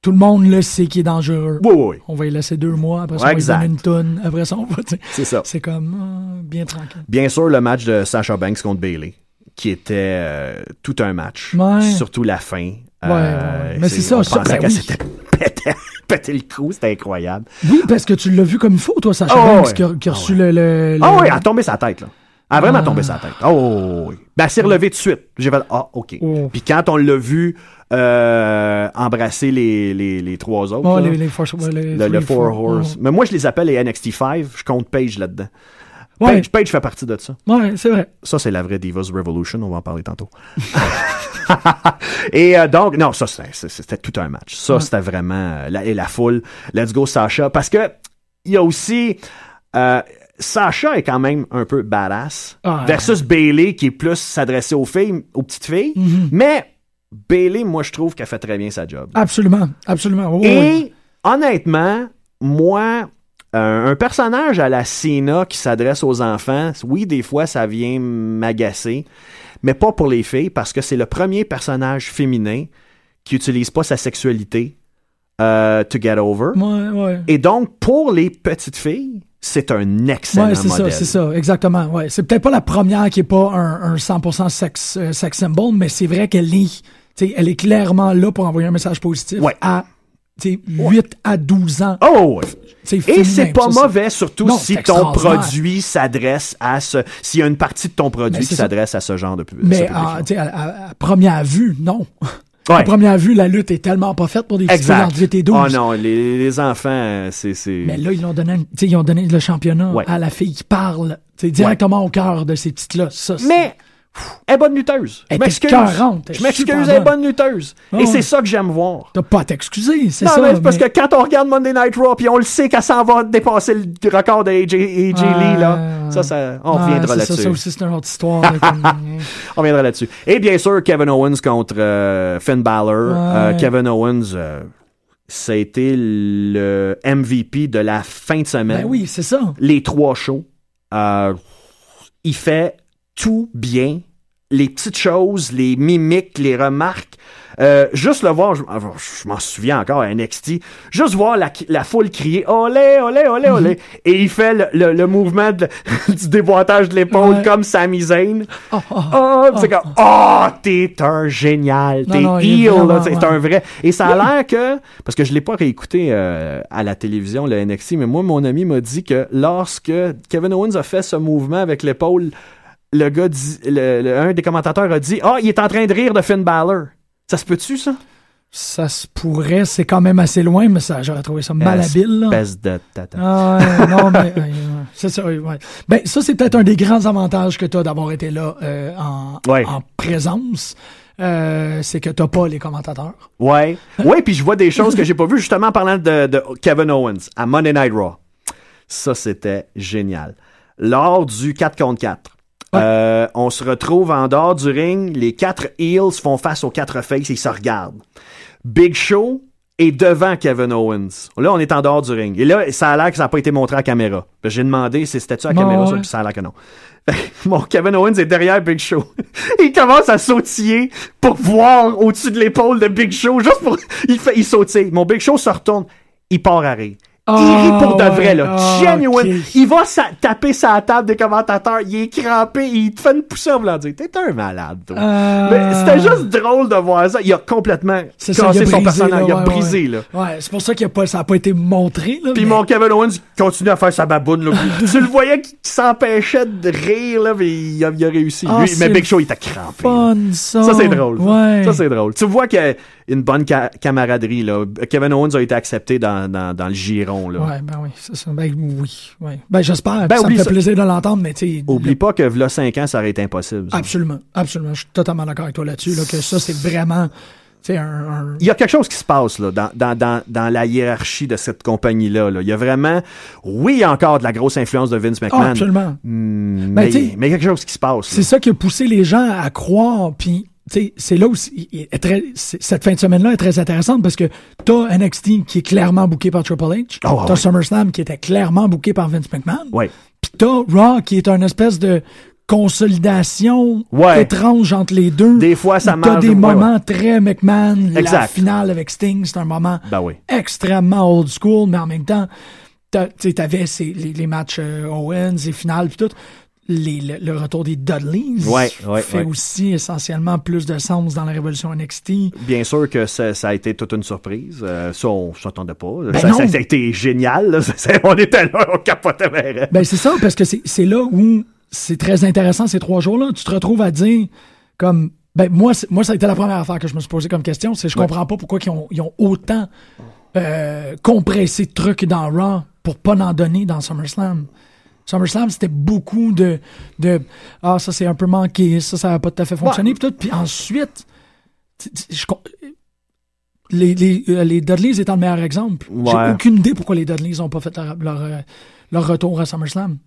Tout le monde le sait qu'il est dangereux. Oui, oui. On va y laisser deux mois. Après ça, on va lui exact. donner une tonne. Après ça, on va. C'est ça. C'est comme. ah, bien tranquille. Bien sûr, le match de Sasha Banks contre Bailey, qui était euh, tout un match. Ouais. Surtout la fin. Ouais, ouais. Mais c'est ça, on ça, pensait ben oui. pété, pété le cou, c'était incroyable. Oui, parce que tu l'as vu comme il faut, toi, Sacha Oh, qui a, qui a Ah, reçu le, le, le- Ah oui, elle a tombé sa tête, là. Elle a vraiment Ah. tombé sa tête. Oh oui. Ben, elle s'est relevée tout de suite. J'ai fait, ah, OK. Oh. Puis quand on l'a vu euh, embrasser les, les, les trois autres, là, les, les ouais, les le, Four four, Horse. Mais moi, je les appelle les NXT 5. Je compte Page là-dedans. Ouais. Page, Page fait partie de ça. Ouais, c'est vrai. Ça, c'est la vraie Divas Revolution. On va en parler tantôt. et euh, donc, non, ça, c'était- tout un match. Ça, Ouais. c'était vraiment... euh, La, et la foule, let's go Sasha. Parce que il y a aussi... euh, Sasha est quand même un peu badass. Ah. versus Bailey, qui est plus s'adresser aux filles, aux petites filles. Mhm. Mais Bailey, moi, je trouve qu'elle fait très bien sa job. Absolument. Absolument. Oh, Et oui. honnêtement, moi, un, un personnage à la Cena qui s'adresse aux enfants, oui, des fois, ça vient m'agacer, mais pas pour les filles, parce que c'est le premier personnage féminin qui utilise pas sa sexualité euh, to get over. Ouais, ouais. Et donc, pour les petites filles, c'est un excellent Ouais, c'est ça, c'est ça, exactement. Ouais, c'est peut-être pas la première qui est pas un, un 100% sex, euh, sex symbol, mais c'est vrai qu'elle est, elle est clairement là pour envoyer un message positif Ouais. à, tu sais, 8 à 12 ans. Oh. C'est Et c'est pas ça, mauvais, surtout Non, si ton produit s'adresse à ce. S'il y a une partie de ton produit Mais qui s'adresse à ce genre de public. Mais public-là. à, à, première vue, non. Ouais. À première vue, la lutte est tellement pas faite pour des petits entre 8 et 12. Oh non, les, les enfants, c'est. c'est- Mais là, ils ont donné, ils ont donné le championnat Ouais. à la fille qui parle, directement au cœur de ces petites-là. Mais Elle est bonne lutteuse. Elle Je m'excuse. écœurante, elle est Je m'excuse, elle est bonne. lutteuse. Ah Et c'est ça que j'aime voir. T'as pas à t'excuser, c'est Non, ça. mais c'est parce mais- que quand on regarde Monday Night Raw, puis on le sait qu'elle s'en va dépasser le record de AJ, AJ Lee, là. Ça, ça, on reviendra là-dessus. Ça aussi, c'est une autre histoire. On reviendra là-dessus. Et bien sûr, Kevin Owens contre euh, Finn Balor. Euh. Kevin Owens, euh, a été le MVP de la fin de semaine. ben oui, c'est ça. Les trois shows. Euh, il fait tout bien. Les petites choses, les mimiques, les remarques. Euh, juste le voir, je, je m'en souviens encore à NXT, juste voir la, la foule crier olé, olé, olé, olé. Et il fait le, le- le mouvement de- du déboîtage de l'épaule Ouais. comme Sami Zayn. Oh, oh. Oh, puis c'est comme, oh, t'es un génial, t'es heel, c'est ouais. un vrai. Et ça a l'air que, parce que je l'ai pas réécouté euh, à la télévision, le NXT, mais moi, mon ami m'a dit que lorsque Kevin Owens a fait ce mouvement avec l'épaule, le gars dit, le- le- un des commentateurs a dit, ah, il est en train de rire de Finn Balor. Ça se peut-tu, ça? Ça se pourrait, c'est quand même assez loin, mais ça, j'aurais trouvé ça malhabile. là. Espèce de tata. Ah non, mais c'est ça, ouais. Ben, ça, c'est peut-être un des grands avantages que tu as d'avoir été là euh, en, Ouais. en présence. Euh, c'est que t'as pas les commentateurs. Ouais. Ouais, puis je vois des choses que j'ai pas vues justement en parlant de, de Kevin Owens à Monday Night Raw. Ça, c'était génial. Lors du 4 contre 4, euh, on se retrouve en dehors du ring, les quatre heels font face aux quatre faces et ils se regardent. Big Show est devant Kevin Owens. Là, on est en dehors du ring. Et là, ça a l'air que ça n'a pas été montré à caméra. Puis J'ai demandé si c'était-tu à Ouais, caméra, ça, ouais. puis ça a l'air que non. Mon Kevin Owens est derrière Big Show. il commence à sautiller pour voir au-dessus de l'épaule de Big Show, juste pour... Il, fait, il sautille. Mon Big Show se retourne. Il part à rire. Il rit pour de Ah, vrai, là. Ah, Genuine. Il va sa- taper sa table des commentateurs. Il est crampé. Il te fait une poussée en voulant dire T'es un malade, toi. Euh, Mais c'était juste drôle de voir ça. Il a complètement ça, cassé son personnage. là, il a ouais, brisé, ouais. là. Ouais, c'est pour ça que ça a pas été montré. Là, Puis mais- mon Kevin Owens continue à faire sa baboune. Là. tu le voyais qu'il s'empêchait de rire, là, mais il a, il a réussi. Ah, Lui, mais Big Show, il était crampé. Fun, ça. Ça, c'est drôle. ça. Ouais. Ça, c'est drôle. Tu vois qu'il a une bonne ca- camaraderie. Là. Kevin Owens a été accepté dans, dans, dans le giron. Là. Ouais, ben oui, c'est ça. Ben oui, ouais. Ben j'espère. Ben, ça me fait ça. plaisir de l'entendre, mais tu. Oublie le- pas que v'là 5 ans, ça aurait été impossible. ça. Absolument, absolument. Je suis totalement d'accord avec toi là-dessus, là, que ça, c'est vraiment, un, un- Il y a quelque chose qui se passe là, dans, dans, dans, dans la hiérarchie de cette compagnie-là. là. Il y a vraiment, oui, il y a encore de la grosse influence de Vince Ah, McMahon. absolument. Hmm, Ben, mais, mais quelque chose qui se passe. C'est ça qui a poussé les gens à croire, puis c'est là est très, c'est- cette fin de semaine-là est très intéressante parce que t'as NXT qui est clairement booké par Triple H, Oh, t'as ouais. SummerSlam qui était clairement booké par Vince McMahon, Ouais. puis t'as Raw qui est un espèce de consolidation Ouais. étrange entre les deux. Des fois, ça T'as marche. des ouais, moments très McMahon. La Exact. finale avec Sting, c'est un moment Ben oui. extrêmement old school, mais en même temps, t'as- t'avais les, les matchs euh, Owens, les finales, puis tout. Les- le, le retour des Dudleys Ouais, ouais, fait ouais. aussi essentiellement plus de sens dans la révolution NXT. Bien sûr que ça, ça a été toute une surprise. Euh, ça, on s'attendait pas. Ben ça, ça- ça a été génial. là. On était là, on capotait. Ben c'est ça, parce que c'est là où c'est très intéressant ces trois jours-là. Tu te retrouves à dire comme ben moi, moi ça a été la première affaire que je me suis posé comme question, c'est je comprends pas pourquoi ils ont, ils ont autant euh, compressé de trucs dans Raw pour pas en donner dans SummerSlam. SummerSlam, c'était beaucoup de, de Ah, ça c'est un peu manqué, ça, ça n'a pas tout à fait fonctionné. Puis tout. Puis ensuite, je les, les, euh, les Dudleys étant le meilleur exemple. J'ai aucune idée pourquoi les Dudleys n'ont pas fait leur, leur, euh, leur retour à SummerSlam.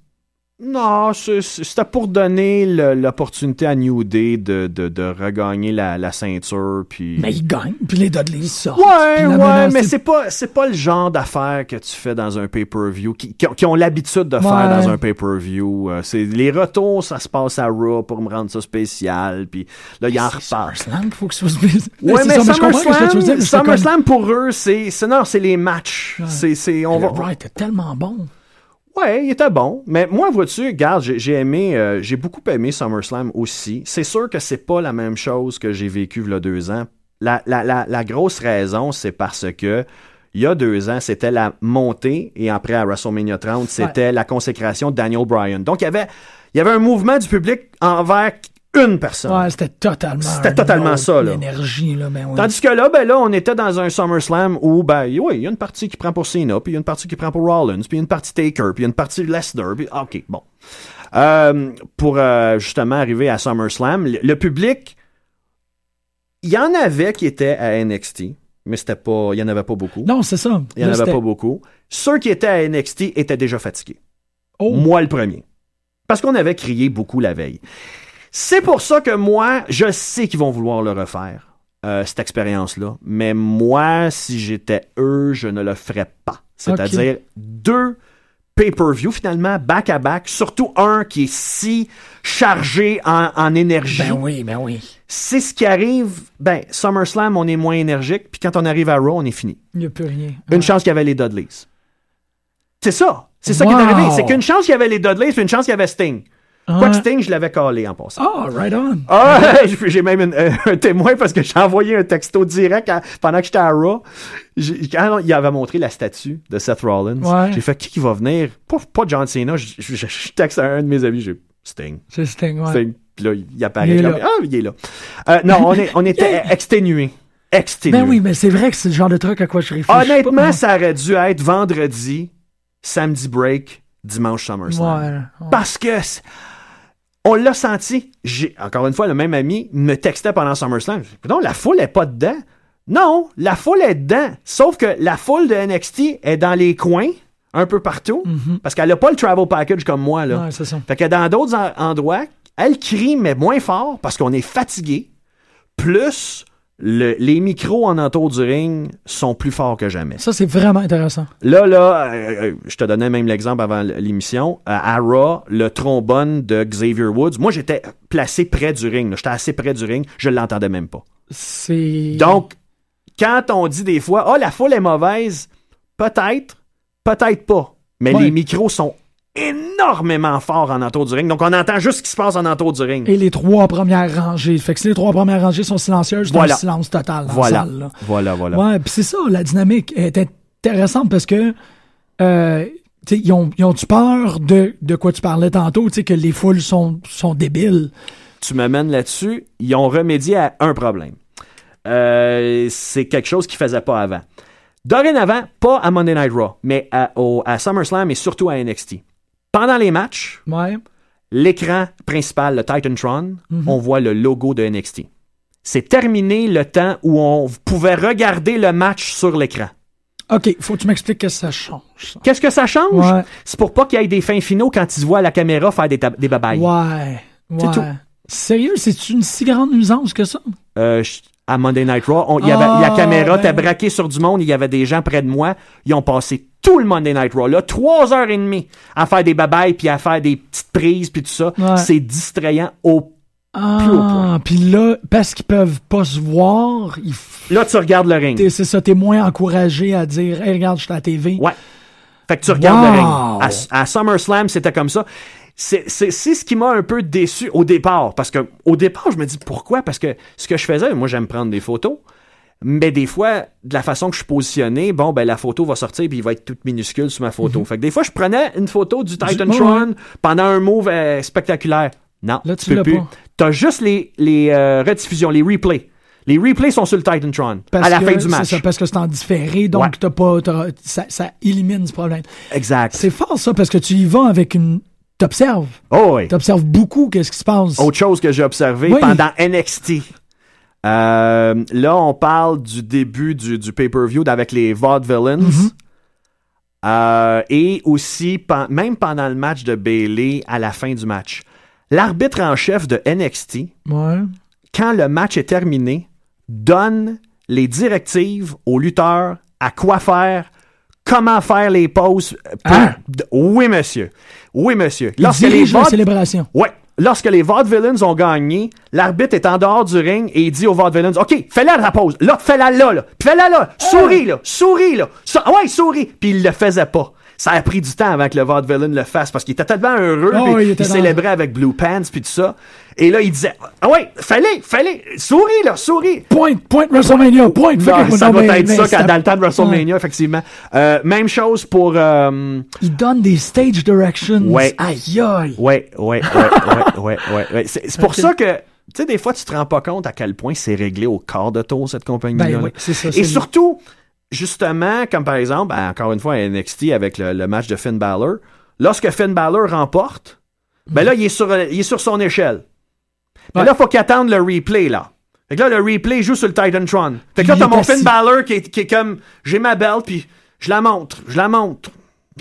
Non, c'était pour donner l'opportunité à New Day de, de, de regagner la, la ceinture. Puis... Mais ils gagnent, puis les Dudleys sortent. Ouais, ouais, menace, mais c'est- pas c'est pas le genre d'affaires que tu fais dans un pay-per-view qui, qui ont- qui ont l'habitude de faire Ouais. dans un pay-per-view. Euh, c'est les retours, ça se passe à Raw pour me rendre ça spécial, puis là il en C'est repart. SummerSlam faut que ce soit spécial. Ouais, mais, ça, SummerSlam, SummerSlam pour eux, c'est les matchs. C'est c'est on Le va était tellement bon. Ouais, il était bon. Mais moi, vois-tu, regarde, j'ai j'ai aimé, euh, j'ai beaucoup aimé SummerSlam aussi. C'est sûr que c'est pas la même chose que j'ai vécu il y a deux ans. La, la, la, la grosse raison, c'est parce que il y a deux ans, c'était la montée et après à WrestleMania 30, c'était la consécration de Daniel Bryan. Donc, il y avait, il y avait un mouvement du public envers une personne. Ouais, c'était totalement. C'était totalement ça, là. L'énergie, là, ben oui. Tandis que là, ben là, on était dans un SummerSlam où, ben, oui, il y a une partie qui prend pour Cena, puis il y a une partie qui prend pour Rollins, puis une partie Taker, puis une partie Lesnar, puis ah, ok, bon. Euh, pour euh, justement arriver à SummerSlam, le, le public, il y en avait qui étaient à NXT, mais c'était pas, il y en avait pas beaucoup. Non, c'est ça. Il y en Là, avait pas beaucoup. Ceux qui étaient à NXT étaient déjà fatigués. Oh. Moi le premier. Parce qu'on avait crié beaucoup la veille. C'est pour ça que moi, je sais qu'ils vont vouloir le refaire, euh, cette expérience-là. Mais moi, si j'étais eux, je ne le ferais pas. C'est-à-dire deux pay-per-view finalement, back-à-back, surtout un qui est si chargé en, en énergie. Ben oui, ben oui. C'est ce qui arrive. Ben, SummerSlam, on est moins énergique, puis quand on arrive à Raw, on est fini. Il n'y a plus rien. Une chance qu'il y avait les Dudleys. C'est ça. C'est ça qui est arrivé. C'est qu'une chance qu'il y avait les Dudleys, puis une chance qu'il y avait Sting. Quoi que Ouais. Sting, je l'avais collé en passant. Ah, right on. Ah, j'ai même une- euh, un témoin parce que j'ai envoyé un texto direct à- pendant que j'étais à Raw. Quand il avait montré la statue de Seth Rollins, Ouais. j'ai fait qui qui va venir? Pas, pas John Cena. Je, je- je- je texte à un de mes amis, j'ai Sting. C'est Sting, ouais. Sting. Puis là, il apparaît. Il là. ah, il est là. Euh, non, on, est, on était exténués. Exténués. Ben oui, mais c'est vrai que c'est le genre de truc à quoi je réfléchis. Honnêtement, pas. ça aurait dû être vendredi, samedi break, dimanche SummerSlam. Ouais, ouais. Parce que on l'a senti. J'ai encore une fois le même ami me textait pendant SummerSlam. Non, la foule est pas dedans. Non, la foule est dedans. Sauf que la foule de NXT est dans les coins, un peu partout, parce qu'elle a pas le travel package comme moi là. Mhm. Ouais, c'est ça. Fait que dans d'autres en- endroits, elle crie, mais moins fort parce qu'on est fatigué. Plus, le- les micros en entour du ring sont plus forts que jamais. Ça, c'est vraiment intéressant. Là, là, euh, euh, je te donnais même l'exemple avant l'émission. Euh, à Raw, le trombone de Xavier Woods, moi, j'étais placé près du ring. J'étais assez près du ring. Je l'entendais même pas. C'est. Donc, quand on dit des fois, oh, la foule est mauvaise, peut-être, peut-être pas. Mais Ouais. les micros sont énormément forts en entour du ring. Donc, on entend juste ce qui se passe en entour du ring. Et les trois premières rangées. Fait que si les trois premières rangées sont silencieuses, c'est Voilà. un silence total dans Voilà. la salle. là. Voilà, voilà. Ouais, puis c'est ça, la dynamique est intéressante parce que euh, tu sais, ils ont, ils ont-tu peur de, de quoi tu parlais tantôt, tu sais, que les foules sont, sont débiles. tu m'amènes là-dessus, ils ont remédié à un problème. Euh, c'est quelque chose qu'ils faisaient pas avant. Dorénavant, pas à Monday Night Raw, mais à, au- à SummerSlam et surtout à NXT. Pendant les matchs, Ouais. l'écran principal, le Titantron, Mhm. on voit le logo de NXT. C'est terminé le temps où on pouvait regarder le match sur l'écran. OK, faut que tu m'expliques que ça change. Qu'est-ce que ça change? Ouais. C'est pour pas qu'il y ait des fins finaux quand ils voient la caméra faire des, des babayes. Ouais. C'est tout. Sérieux, c'est une si grande nuisance que ça? Euh, je- à Monday Night Raw, on- il y avait, Ah, la caméra ben était braquée sur du monde, il y avait des gens près de moi, ils ont passé tout le Monday Night Raw, là, trois heures et demie à faire des babayes puis à faire des petites prises puis tout ça. Ouais. C'est distrayant au... Ah, Plus au point. puis là, parce qu'ils peuvent pas se voir, il f- Là, tu regardes le ring. c'est ça, t'es moins encouragé à dire, hey, regarde, je suis à la TV. Ouais. Fait que tu regardes le ring. À, à SummerSlam, c'était comme ça. C'est c'est- c'est ce qui m'a un peu déçu au départ. Parce que au départ, je me dis pourquoi? Parce que ce que je faisais, moi, j'aime prendre des photos. Mais des fois, de la façon que je suis positionné, bon, ben la photo va sortir puis il va être toute minuscule sur ma photo. Fait que des fois, je prenais une photo du Titantron ouais. pendant un move euh, spectaculaire. Non, Là, tu peux l'as plus. pas. T'as juste les, les euh, rediffusions, les replays. Les replays sont sur le Titantron Parce à la que- fin du match. ça, parce que c'est en différé, donc Ouais. t'as pas, t'as- ça, ça élimine ce problème. Exact. C'est fort ça, parce que tu y vas avec une... T'observes. Oh oui. T'observes beaucoup qu'est-ce qui se passe. Autre chose que j'ai observé Oui. pendant NXT. Euh, là, on parle du début du, du pay-per-view avec les Vaudevillains. Mm-hmm. Euh, et aussi, pen- même pendant le match de Bailey, à la fin du match. L'arbitre en chef de NXT, Ouais. quand le match est terminé, donne les directives aux lutteurs à quoi faire, comment faire les pauses. pour- Hein? Oui, monsieur. Oui, monsieur. Lorsque les la célébration. Ouais. Lorsque les Vaudevillains ont gagné, l'arbitre est en dehors du ring et il dit aux Vaudevillains OK, fais-la la pause. Là, fais-la là, là. Fais-la là. Souris, là. Souris, là. So- ouais, souris. Puis il le faisait pas. Ça a pris du temps avant que le Vaudevillain le fasse parce qu'il était tellement heureux, Oh, il il, était dans- célébrait avec Blue Pants puis tout ça. Et là, il disait, ah ouais, fallait, fallait, souris là, souris. Point, point WrestleMania, point. Non, que- ça mais- être mais ça quand- dans le temps de WrestleMania, effectivement. Euh, même chose pour. Euh, Il donne des stage directions. Ouais. Aïe, aïe. ouais, ouais, ouais, ouais, ouais, ouais, ouais. C'est pour ça que. Tu sais, des fois, tu te rends pas compte à quel point c'est réglé au quart de tour, cette compagnie-là. Ben oui, c'est ça. Et surtout, justement, comme par exemple, ben, encore une fois, à NXT avec le, le match de Finn Balor, lorsque Finn Balor remporte, ben là, il est sur, il est sur son échelle. Mais Ouais. là, il faut qu'il attende le replay, là. Fait que là, le replay joue sur le Titantron. Fait que là, t'as mon assis. Finn Balor qui est, qui est comme, j'ai ma belle, puis je la montre, je la montre,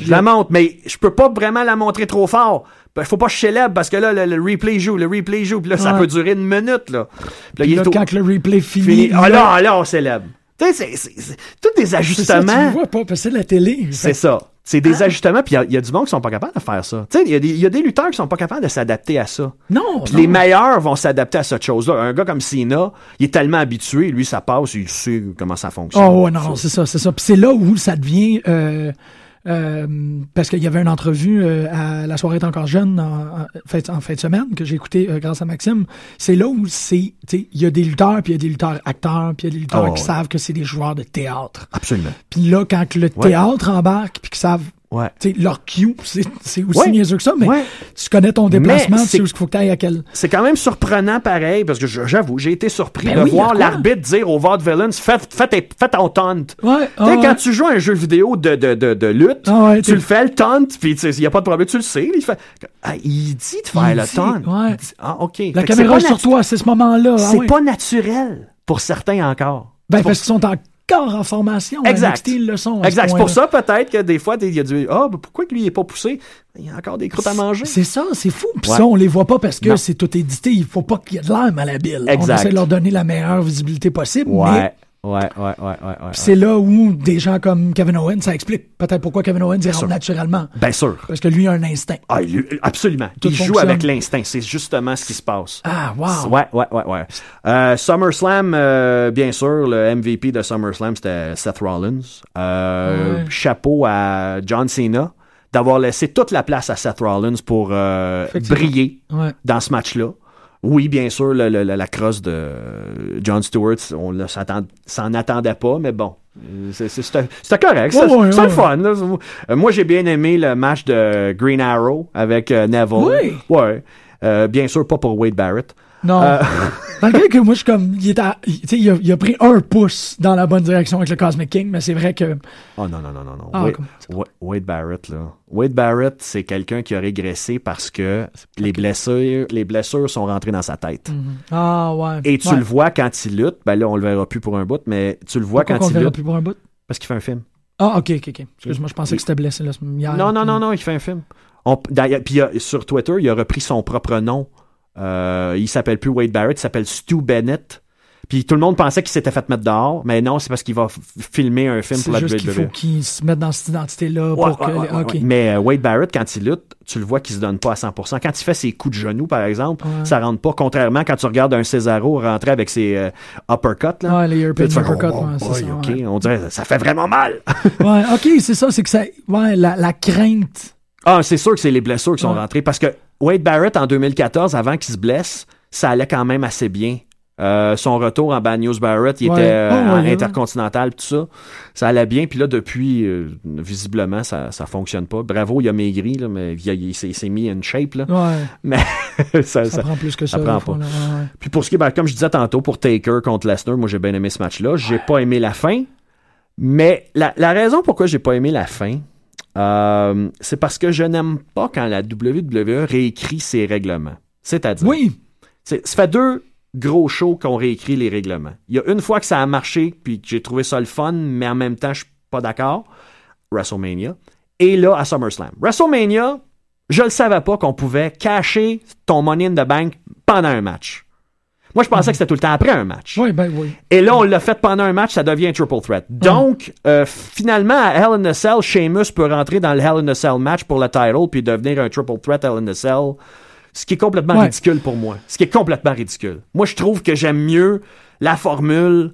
je la montre, mais je peux pas vraiment la montrer trop fort. Ben, faut pas que je célèbre parce que là, le, le replay joue, le replay joue, puis là, ça peut durer une minute, là. Puis là, Puis il est au- quand le replay finit, fini. Ah là, là, on célèbre. Tu sais, c'est- c'est c'est tous des c'est ça, tu ajustements. vois pas, c'est la télé. C'est ça. C'est des ajustements, puis il y y, a du monde qui sont pas capables de faire ça. Tu sais, il y, a des- il y a des lutteurs qui sont pas capables de s'adapter à ça. Non, Puis les meilleurs vont s'adapter à cette chose-là. Un gars comme Cena, il est tellement habitué, lui, ça passe, il sait comment ça fonctionne. Oh, ouais, non, non, c'est ça, c'est ça. Puis c'est là où ça devient. euh, euh, parce qu'il y avait une entrevue euh, à La soirée est encore jeune en, en, fait, en fin de semaine que j'ai écouté euh, grâce à Maxime. C'est là où c'est. Il y a des lutteurs, puis il y a des lutteurs acteurs, puis il y a des lutteurs Oh, qui ouais. savent que c'est des joueurs de théâtre. Absolument. Puis là, quand le Ouais. théâtre embarque, puis qu'ils savent. Ouais. tu sais, leur cue, c'est aussi Ouais. niaiseux que ça, mais Ouais. tu connais ton déplacement, tu sais c'est- où il faut que tu ailles à quel. C'est quand même surprenant pareil, parce que j'avoue, j'ai été surpris Ben de oui, voir l'arbitre dire au Vaudevillains, faites, faites, faites ton taunt. Ouais, ah, quand tu joues à un jeu vidéo de, de, de, de lutte, Ah tu le fais le taunt, puis il n'y a pas de problème, tu le sais. Il, fait, Ah, il dit de faire Il le taunt. ouais. Il dit, Ah, OK. La Fait caméra est sur toi, c'est ce moment-là. ah C'est pas naturel pour certains encore. Ben, parce qu'ils sont encore en formation. Exact. NXT, ils le sont. à ce Exact. C'est pour ça, peut-être, que des fois, il y a du Ah, ben, pourquoi que lui, il est pas poussé? Il y a encore des croûtes à manger. C'est ça, c'est fou. Puis Ouais. ça, on les voit pas parce que c'est tout édité. Il faut pas qu'il y ait de l'air malhabile. On Exact. essaie de leur donner la meilleure visibilité possible. Mais Ouais. Ouais, ouais, ouais, ouais. ouais. c'est là où des gens comme Kevin Owens, ça explique peut-être pourquoi Kevin Owens sûr. naturellement. Bien sûr. Parce que lui a un instinct. Ah, il- absolument. Tout il joue avec l'instinct. C'est justement ce qui se passe. Ah, wow. Ouais, ouais, ouais, ouais. Euh, SummerSlam, euh, bien sûr, le MVP de SummerSlam, c'était Seth Rollins. Euh, Ouais. Chapeau à John Cena d'avoir laissé toute la place à Seth Rollins pour briller Ouais. dans ce match-là. Oui, bien sûr, le- le- le- la crosse de John Stewart, on ne s'en attendait pas, mais bon. euh, C'était c'était correct, c'est Ouais, fun. là. Euh, moi, j'ai bien aimé le match de Green Arrow avec euh, Neville. Oui. Ouais. Euh, bien sûr, pas pour Wade Barrett. Non. Euh, Malgré que moi, je suis comme. Il, est à- il- a, il a pris un pouce dans la bonne direction avec le Cosmic King, mais c'est vrai que. Oh non, non, non, non, non. Ah, Wade, Barrett, là. Wade Barrett, c'est quelqu'un qui a régressé parce que les blessures, les blessures sont rentrées dans sa tête. Ah, ouais. Et tu Ouais. le vois quand il lutte, ben là, on le verra plus pour un bout, mais tu le vois Pourquoi quand qu'on il le verra lutte? plus pour un bout? parce qu'il fait un film. Ah, ok, ok, ok. Excuse-moi, je pensais que c'était blessé là, hier. Non, non, non, non, il fait un film. On- Puis a- sur Twitter, il a repris son propre nom. Euh, il s'appelle plus Wade Barrett, il s'appelle Stu Bennett. Puis tout le monde pensait qu'il s'était fait mettre dehors, mais non, c'est parce qu'il va filmer un film C'est pour la juste qu'il WWE. faut qu'il se mette dans cette identité-là Ouais, pour ouais, ouais. Mais Wade Barrett, quand il lutte, tu le vois qu'il se donne pas à 100%. Quand il fait ses coups de genoux, par exemple, ça rentre pas. Contrairement quand tu regardes un Cesaro rentrer avec ses euh, uppercuts, là. Ouais, les uppercuts, oh, c'est on dirait, ça fait vraiment mal. Ouais, ok, c'est ça, c'est que ça. Ouais, la, la crainte. Ah, c'est sûr que c'est les blessures qui sont rentrées. Parce que Wade Barrett, en 2014, avant qu'il se blesse, ça allait quand même assez bien. Euh, son retour en Bad News Barrett, il Ouais. était euh, Oh, en ouais. intercontinental, tout ça. Ça allait bien. Puis là, depuis, euh, visiblement, ça, ça fonctionne pas. Bravo, il a maigri, là, mais il, s'est il s'est mis in shape. Là. Ouais, Mais ça, ça, ça- prend plus que ça. ça prend pas. là. Puis pour ce qui est, ben, comme je disais tantôt, pour Taker contre Lesnar, moi j'ai bien aimé ce match-là. J'ai pas aimé la fin. Mais la, la raison pourquoi j'ai pas aimé la fin, euh, c'est parce que je n'aime pas quand la WWE réécrit ses règlements. C'est-à-dire, Oui, c'est- ça fait deux gros shows qu'on réécrit les règlements. Il y a une fois que ça a marché, puis que j'ai trouvé ça le fun, mais en même temps, je suis pas d'accord. WrestleMania. Et là, à SummerSlam. WrestleMania, je le savais pas qu'on pouvait cacher ton Money in the Bank pendant un match. Moi, je pensais que c'était tout le temps après un match. oui, ben oui. Et là, on l'a fait pendant un match, ça devient un triple threat. Donc, euh, finalement, à Hell in a Cell, Sheamus peut rentrer dans le Hell in a Cell match pour le title puis devenir un triple threat Hell in a Cell. Ce qui est complètement Ouais. ridicule pour moi. Ce qui est complètement ridicule. Moi, je trouve que j'aime mieux la formule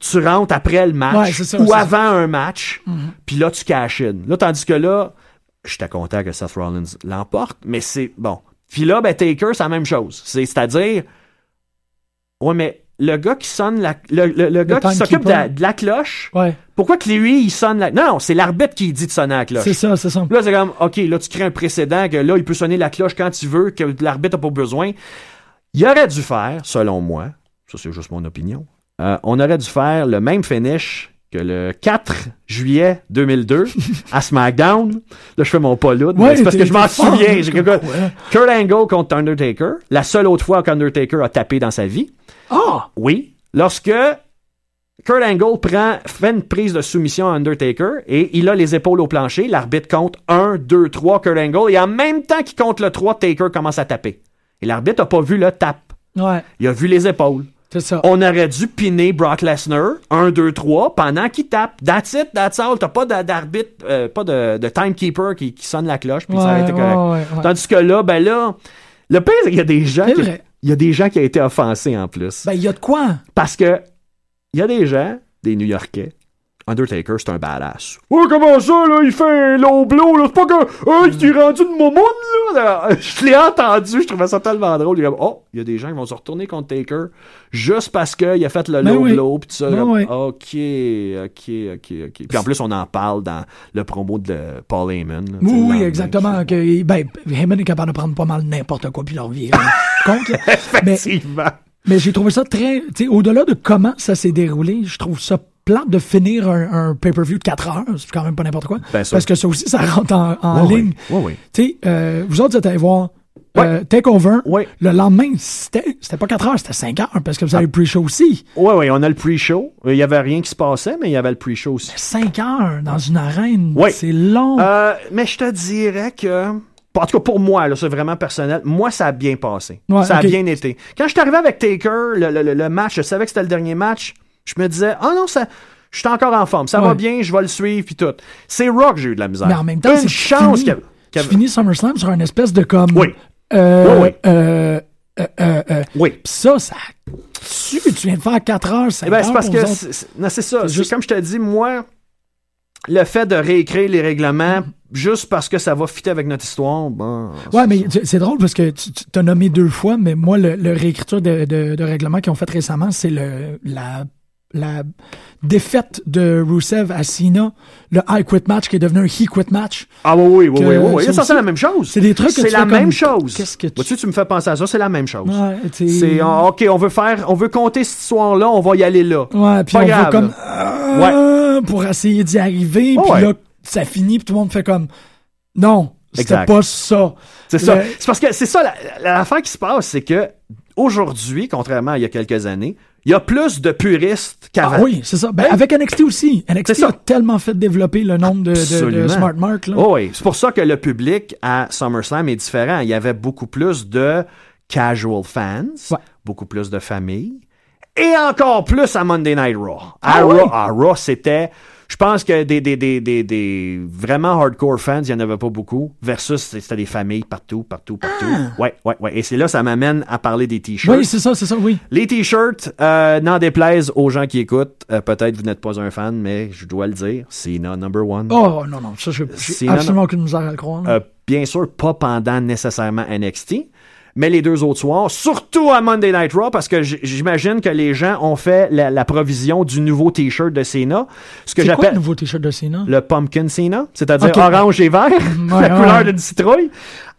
tu rentres après le match Ouais, c'est ça, ou ça. avant un match, puis là, tu cash in. Là, tandis que là, j'étais content que Seth Rollins l'emporte, mais c'est bon. Puis là, ben, Taker, c'est la même chose. C'est- C'est-à-dire, ouais, mais le gars qui sonne la, le, le- le gars qui s'occupe de, la- timekeeper. de la cloche, Ouais, pourquoi que lui, il sonne la, non, non, c'est l'arbitre qui dit de sonner la cloche. c'est ça, c'est ça. Là, c'est comme, OK, là, tu crées un précédent que là, il peut sonner la cloche quand tu veux, que l'arbitre n'a pas besoin. Il aurait dû faire, selon moi, ça c'est juste mon opinion, euh, on aurait dû faire le même finish que le 4 juillet 2002 à SmackDown. Là, je fais mon pas là, c'est parce que je m'en souviens. Ouais. Kurt Angle contre Undertaker, la seule autre fois qu'Undertaker a tapé dans sa vie. Ah! Oui. Lorsque Kurt Angle prend, fait une prise de soumission à Undertaker et il a les épaules au plancher, l'arbitre compte 1, 2, 3, Kurt Angle, et en même temps qu'il compte le 3, Taker commence à taper. Et l'arbitre n'a pas vu le tap. Ouais, Il a vu les épaules. Ça. On aurait dû piner Brock Lesnar, 1, 2, 3, pendant qu'il tape. That's it, that's all. T'as pas d'a- d'arbitre, euh, pas de, de timekeeper qui, qui sonne la cloche, puis ça aurait été correct. ouais, ouais, ouais. Tandis que là, ben là, le pire, c'est qu'il y a des gens qui, il y a des gens qui ont été offensés en plus. Ben, il y a de quoi? Parce que il y a des gens, des New-Yorkais. Undertaker, c'est un badass. Ouais, comment ça, là? Il fait un low blow, là? C'est pas que. Hey, il t'es rendu de momoune, là? Je l'ai entendu, je trouvais ça tellement drôle. Il est oh, il y a des gens qui vont se retourner contre Taker juste parce qu'il a fait le Ben low oui. blow, pis tout ça. Ben oui. Ok, ok, ok, ok. Puis en plus, on en parle dans le promo de Paul Heyman. là, Oui, oui, exactement. Que, ben, Heyman est capable de prendre pas mal n'importe quoi puis leur virer compte. là. mais Effectivement. mais j'ai trouvé ça très. Tu sais, au-delà de comment ça s'est déroulé, je trouve ça plate de finir un, un pay-per-view de 4 heures. C'est quand même pas n'importe quoi. Ben. Parce que ça aussi, ça rentre en, en Ouais, ligne. ouais, ouais. Tu sais, euh, vous autres, vous êtes allés voir. euh, Takeover. Ouais. Le lendemain, c'était c'était pas 4 heures, c'était 5 heures parce que vous avez le pre-show aussi. Ouais, ouais, on a le pre-show. Il y avait rien qui se passait, mais il y avait le pre-show aussi. 5 heures dans une arène, Ouais. c'est long. Euh, mais je te dirais que. En tout cas, pour moi, là, c'est vraiment personnel. Moi, ça a bien passé. Ça a bien été. Quand je suis arrivé avec Taker, le, le- le- le match, je savais que c'était le dernier match. Je me disais, ah non, ça. Je suis encore en forme. Ça Ouais. va bien, je vais le suivre, puis tout. C'est Rock, j'ai eu de la misère. Mais en même temps, une c'est chance fini. qu'il avait- finis SummerSlam sur un espèce de comme. Oui. Euh, Oui, oui. euh, euh, euh, Oui. Pis ça, ça. Tu, tu viens de faire 4 heures, 5 Eh ben, c'est parce que non, c'est ça. Juste- comme je te dis, moi, le fait de réécrire les règlements juste parce que ça va fitter avec notre histoire, bon. Ouais, mais c'est drôle parce que tu t'as nommé deux fois, mais moi, le, le réécriture de, de, de règlement qu'ils ont fait récemment, c'est le la, la défaite de Rusev à Cena, le I Quit match qui est devenu un He Quit match. Ah oui, oui, oui, oui, oui, ça c'est la même chose. c'est des trucs que C'est la même comme, chose. qu'est-ce que tu- tu me fais penser à ça, c'est la même chose. Ouais, C'est, ah, OK, on veut faire, on veut compter cette histoire-là, on va y aller là. Ouais, puis on grave, va comme euh, pour essayer d'y arriver, Oh, puis ouais. là ça finit, puis tout le monde fait comme non, c'était pas ça. C'est ça. C'est parce que c'est ça, la- la- l'affaire qui se passe, c'est que aujourd'hui, contrairement à il y a quelques années, il y a plus de puristes qu'avant. Ah oui, c'est ça. Ben, avec NXT aussi. NXT ça. a tellement fait développer le nombre de, de- de, Absolument. smart marks. Là. Oh oui, c'est pour ça que le public à SummerSlam est différent. Il y avait beaucoup plus de casual fans, Ouais. beaucoup plus de familles, et encore plus à Monday Night Raw. À Ah Raw, oui? à Raw, c'était... Je pense que des, des, des, des, des vraiment hardcore fans, il n'y en avait pas beaucoup, versus c'était des familles partout, partout, partout. Ouais, ouais, ouais. Et c'est là, ça m'amène à parler des t-shirts. Ah! Oui, c'est ça, c'est ça, oui. Les t-shirts, euh, n'en déplaise aux gens qui écoutent. euh, Peut-être vous n'êtes pas un fan, mais je dois le dire, c'est number one. Oh non, non, ça, j'ai absolument aucune misère à le croire. Euh, bien sûr, pas pendant nécessairement NXT, mais les deux autres soirs, surtout à Monday Night Raw, parce que j'imagine que les gens ont fait la, la provision du nouveau T-shirt de Cena, ce que quoi le j'appelle nouveau t-shirt de Cena? le Pumpkin Cena, c'est-à-dire orange et vert, Ouais, la couleur ouais. d'une citrouille.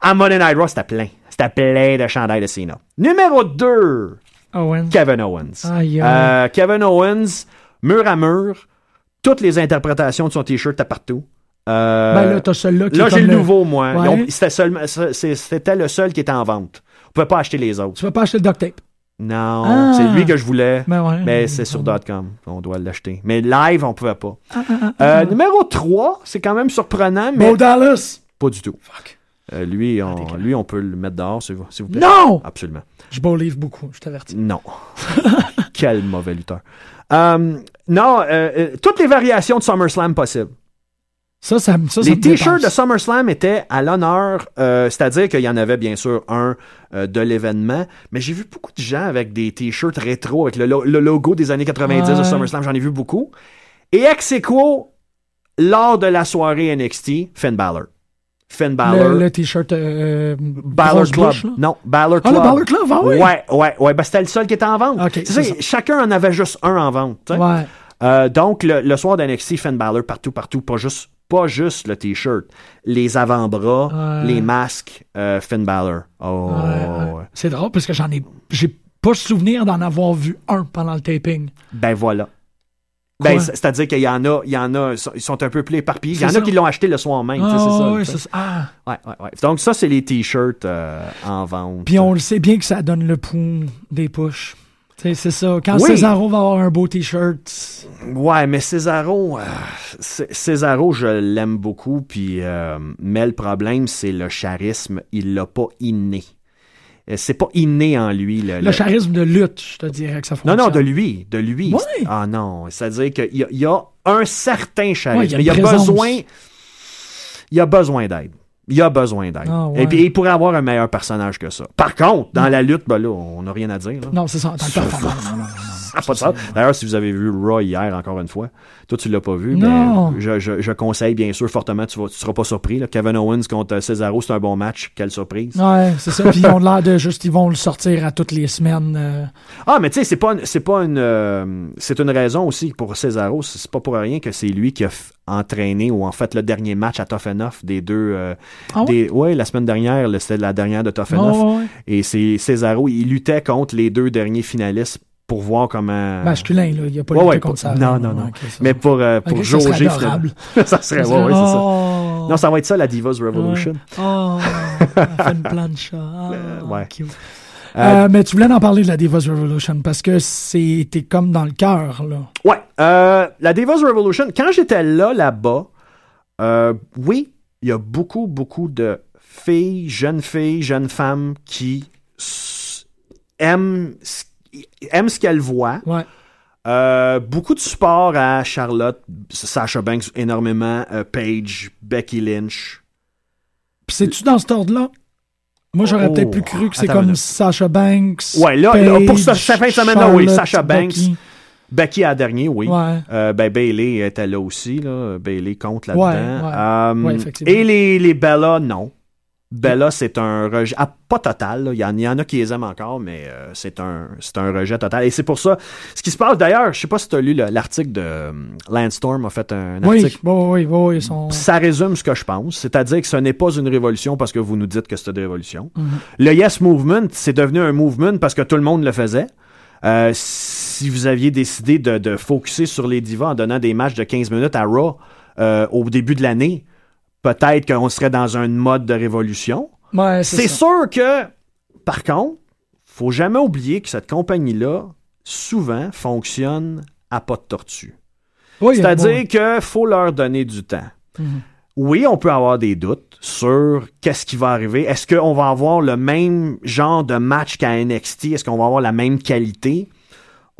À Monday Night Raw, c'était plein. C'était plein de chandails de Cena. Numéro 2, Owen. Kevin Owens. Euh, Kevin Owens, mur à mur, toutes les interprétations de son T-shirt étaient partout. Euh, Ben là, t'as celui-là qui Là, est j'ai le nouveau, moi. Ouais. C'était le seul qui était en vente. On pouvait pas acheter les autres. Tu vas pas acheter le duct tape? Non, Ah. c'est lui que je voulais. Ben ouais. Mais c'est sur .com. On doit l'acheter. Mais live, on pouvait pas. Ah, Euh, numéro 3, c'est quand même surprenant, mais Bo Dallas. pas du tout. Fuck. Euh, lui, on, lui, on peut le mettre dehors, s'il vous, plaît. Non! Absolument. Je believe beaucoup, je t'avertis. Non. Quel mauvais lutteur. Euh, non, toutes les variations de SummerSlam possibles. Ça, ça, ça, les t-shirts de. SummerSlam étaient à l'honneur, euh, c'est-à-dire qu'il y en avait bien sûr un euh, de l'événement, mais j'ai vu beaucoup de gens avec des t-shirts rétro avec le, lo- le logo des années 90 de. SummerSlam, j'en ai vu beaucoup. Et ex aequo, lors de la soirée NXT, Finn Balor. Finn Balor. Le, le t-shirt euh, Balor Club. bouche, non, Balor Ah, Club. le Balor Club, ah oui? Ouais, ouais, ouais. Ben, c'était le seul qui était en vente. Ok, Tu sais, chacun en avait juste un en vente. Ouais. Euh, donc, le, le soir d'NXT, Finn Balor partout, partout, pas juste, pas juste le t-shirt, les avant-bras, Ouais. les masques, euh, Finn Balor. Oh, Ouais. C'est drôle parce que j'en ai. J'ai pas souvenir d'en avoir vu un pendant le taping. Ben voilà. Ben, c'est- c'est-à-dire qu'il y en a, il y en a, ils sont un peu plus éparpillés. Il y en a qui l'ont acheté le soir même. Ah, c'est ça. Ah. Ouais, ouais, ouais. Donc, ça, c'est les t-shirts euh, en vente. Puis on le sait bien que ça donne le pouls des push. C'est ça. Quand Oui. Cesaro va avoir un beau t-shirt. Ouais, mais Cesaro, euh, je l'aime beaucoup, puis euh, mais le problème, c'est le charisme, il l'a pas inné. Euh, C'est pas inné en lui. Le, Le, le- charisme de lutte, je te dirais que ça Non, fonctionne. non, de lui, de lui. Ouais. Ah non, c'est-à-dire qu'il y, y a un certain charisme. Ouais, il y a il, y a besoin, il a besoin d'aide. Il a besoin d'aide. Ah, ouais. Et puis, il pourrait avoir un meilleur personnage que ça. Par contre, dans la lutte, ben là, on n'a rien à dire. là. Non, c'est ça, en tant que performance. Ah, pas de ça. D'ailleurs, si vous avez vu Raw hier, encore une fois, toi, tu l'as pas vu, Non. mais je, je- je conseille bien sûr fortement, tu, vas, tu seras pas surpris. là. Kevin Owens contre Cesaro, c'est un bon match. Quelle surprise. Ouais, c'est ça. Puis ils ont l'air de juste, ils vont le sortir à toutes les semaines. euh. Ah, mais tu sais, c'est pas, c'est pas une, euh, c'est une raison aussi pour Cesaro. C'est pas pour rien que c'est lui qui a entraîné ou en fait le dernier match à Tough Enough des deux. euh, Ah ouais? des, ouais, la semaine dernière, c'était la dernière de Tough Enough. ouais, ouais. Et c'est Cesaro, il luttait contre les deux derniers finalistes pour voir comment. Masculin, là. Il n'y a pas Ouais, lutté ouais, ça. non, non, non. Ça, Mais pour, euh, pour Ok, ça serait jauger. adorable. ça serait, ouais, ouais, c'est ça. Oh. Non, ça va être ça, la Divas Revolution. Oh, elle fait une plancha. Ah, ouais. cute. Euh, Euh, mais tu voulais en parler de la Divas Revolution parce que c'était comme dans le cœur, là. Ouais, euh, la Divas Revolution, quand j'étais là, là-bas, euh, oui, il y a beaucoup, beaucoup de filles, jeunes filles, jeunes femmes qui aiment, ce- aiment ce qu'elles voient. Ouais. Euh, beaucoup de support à Charlotte, Sasha Banks énormément, euh, Paige, Becky Lynch. Puis c'est-tu dans cet ordre-là? Moi, j'aurais Oh, peut-être plus cru que c'est comme. Sasha Banks. Ouais, là, là, pour ce- Paige, cette fin de semaine-là, oui, Sasha Banks. Becky. Becky à dernier, oui. Ouais. Euh, ben, Bailey était là aussi, là. Bailey compte là-dedans. Ouais, ouais. Euh, et les, les Bella, non. Bella, c'est un rejet. ah, pas total, là. il, y en, il y en a qui les aiment encore, mais euh, c'est un, c'est un rejet total. Et c'est pour ça. Ce qui se passe d'ailleurs, je sais pas si tu as lu le- l'article de euh, Lance Storm, a fait un Oui, article. oui, oui, oui, ils sont... Ça résume ce que je pense, c'est-à-dire que ce n'est pas une révolution parce que vous nous dites que c'est une révolution. Mhm. Le Yes Movement, c'est devenu un movement parce que tout le monde le faisait. Euh, si vous aviez décidé de, de focuser sur les divas en donnant des matchs de 15 minutes à Raw euh, au début de l'année, peut-être qu'on serait dans un mode de révolution. Ouais, C'est sûr que, par contre, faut jamais oublier que cette compagnie-là, souvent, fonctionne à pas de tortue. Oui, C'est-à-dire bon. qu'il faut leur donner du temps. Mhm. Oui, on peut avoir des doutes sur qu'est-ce qui va arriver. Est-ce qu'on va avoir le même genre de match qu'à NXT? Est-ce qu'on va avoir la même qualité?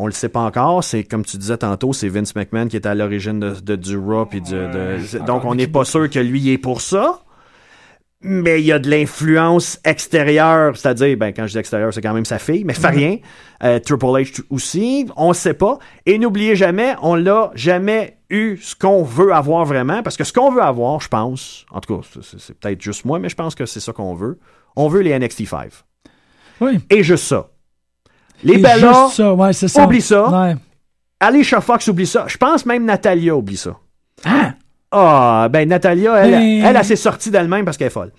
On le sait pas encore. C'est comme tu disais tantôt, c'est Vince McMahon qui est à l'origine de, de du du- de- donc on n'est pas sûr que lui est pour ça. Mais il y a de l'influence extérieure, c'est-à-dire, ben, quand je dis extérieure, c'est quand même sa fille, mais fait rien. Euh, Triple H aussi, on sait pas. Et n'oubliez jamais, on l'a jamais eu ce qu'on veut avoir vraiment, parce que ce qu'on veut avoir, je pense, en tout cas, c'est- c'est peut-être juste moi, mais je pense que c'est ça qu'on veut. On veut les NXT 5. Oui. Et juste ça. Les Et Bella, juste ça, ouais, ça. oublie ça. Ouais. Alicia Fox oublie ça. Je pense même Natalia oublie ça. Ah! Ah, ben Natalia, elle, Mais- elle, elle, s'est sortie d'elle-même parce qu'elle est folle.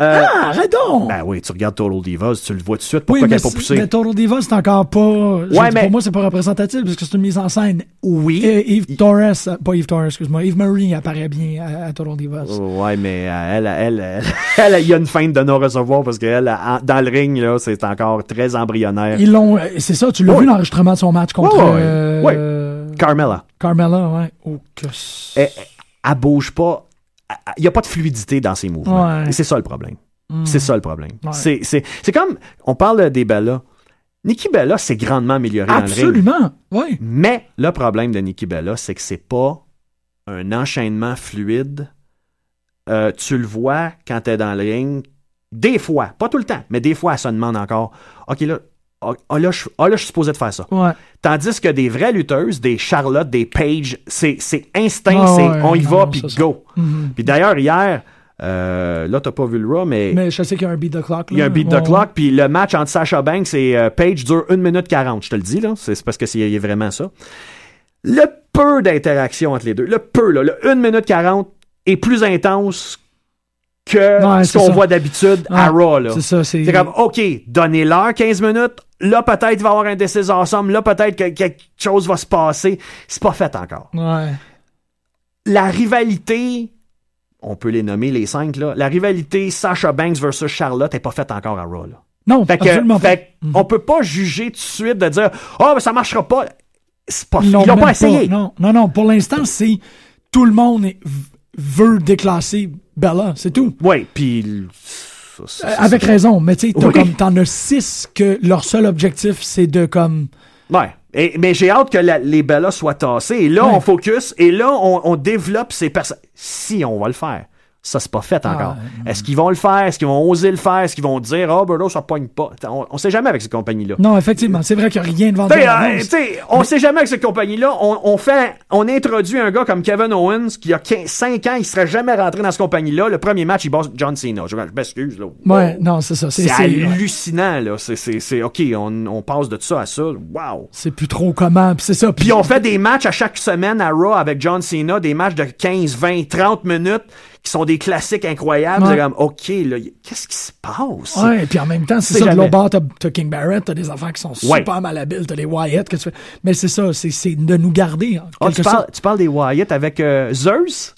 Euh, Ah, arrête donc! Ben oui, tu regardes Total Divas, tu le vois tout de suite. oui, Pourquoi mais, qu'elle pas poussée? mais Total Divas, c'est encore pas... Ouais, mais- Pour moi, c'est pas représentatif parce que c'est une mise en scène. Oui. Et Yves Torres, euh, pas Yves Torres, excuse-moi, Yves Marie apparaît bien à, à Total Divas. Ouais, mais euh, elle, elle, elle, elle, il y a une feinte de non-recevoir parce qu'elle, dans le ring, là, c'est encore très embryonnaire. Ils l'ont... euh, C'est ça, tu l'as Ouais. vu l'enregistrement de son match contre Ouais, euh, euh, Carmella, Carmella, ouais. Oh, que elle, elle bouge pas. Il n'y a pas de fluidité dans ses mouvements. Ouais. Et c'est ça le problème. Hmm. C'est ça le problème. Ouais. C'est, c'est, c'est comme, on parle des Bella. Nikki Bella s'est grandement améliorée dans le ring. Absolument, oui. Mais le problème de Nikki Bella, c'est que c'est pas un enchaînement fluide. Euh, tu le vois quand t'es dans le ring. Des fois, pas tout le temps, mais des fois, elle se demande encore OK, là, ah, ah, là, je, ah, là, je suis supposé de faire ça. Ouais. Tandis que des vraies lutteuses, des Charlotte, des Paige, c'est, instinct, Ah c'est ouais, on y non, va, puis go. Mhm. Puis d'ailleurs, hier, Euh, là, t'as pas vu le Raw, mais Mais je sais qu'il y a un beat the clock. il y a un là. beat the clock, puis le match entre Sasha Banks et euh, Paige dure 1 minute 40. Je te le dis, là. C'est parce que c'est vraiment ça. Le peu d'interaction entre les deux, le peu, là, le 1 minute 40 est plus intense que Ouais, ce qu'on voit d'habitude à Raw, là. C'est ça, c'est. C'est comme, OK, donnez-leur 15 minutes. Là, peut-être, il va y avoir un décès ensemble. Là, peut-être que quelque chose va se passer. C'est pas fait encore. Ouais. La rivalité, on peut les nommer les cinq, là. La rivalité Sasha Banks versus Charlotte est pas faite encore à Raw, là. Non, Fait que, absolument pas. fait que on peut pas juger tout de suite de dire, oh, mais ça marchera pas. C'est pas, ils l'ont pas essayé. Non, non, non. Pour l'instant, c'est tout le monde veut déclasser Bella, c'est tout. Oui, puis. Ça, ça, Euh, ça, Avec raison, mais tu sais, Oui. comme t'en as six que leur seul objectif c'est de comme Ouais. Et- mais j'ai hâte que la- les Bellas soient tassés. Et là, Ouais. on focus. Et là, on, on développe ces personnes. Si on va le faire. Ça, c'est pas fait encore. Ah, Est-ce qu'ils vont le faire? Est-ce qu'ils vont oser le faire? Est-ce qu'ils vont dire, oh, ben là, ça pogne pas? On, on sait jamais avec ces compagnies-là. non effectivement, c'est vrai qu'il n'y a rien de vendu. Euh, on sait jamais avec cette compagnie-là. On, on fait, on introduit un gars comme Kevin Owens qui a 15, 5 ans, il serait jamais rentré dans cette compagnie-là. Le premier match, il bosse John Cena. Je, m'excuse, là. Ouais, Wow. non, c'est ça. C'est hallucinant, là. C'est, OK, on, on passe de ça à ça. Wow. c'est plus trop comment, c'est ça. Puis on fait des matchs à chaque semaine à Raw avec John Cena, des matchs de 15, 20, 30 minutes qui sont des classiques incroyables. Ouais. C'est comme, OK, là, qu'est-ce qui se passe? Ouais, puis en même temps, c'est ça, de jamais. l'autre bord, t'as t'as King Barrett, t'as des enfants qui sont Ouais. super malhabiles, t'as des Wyatt, que tu fais? Mais c'est ça, c'est c'est de nous garder, Ah, parles, tu parles des Wyatt avec euh, Zeus?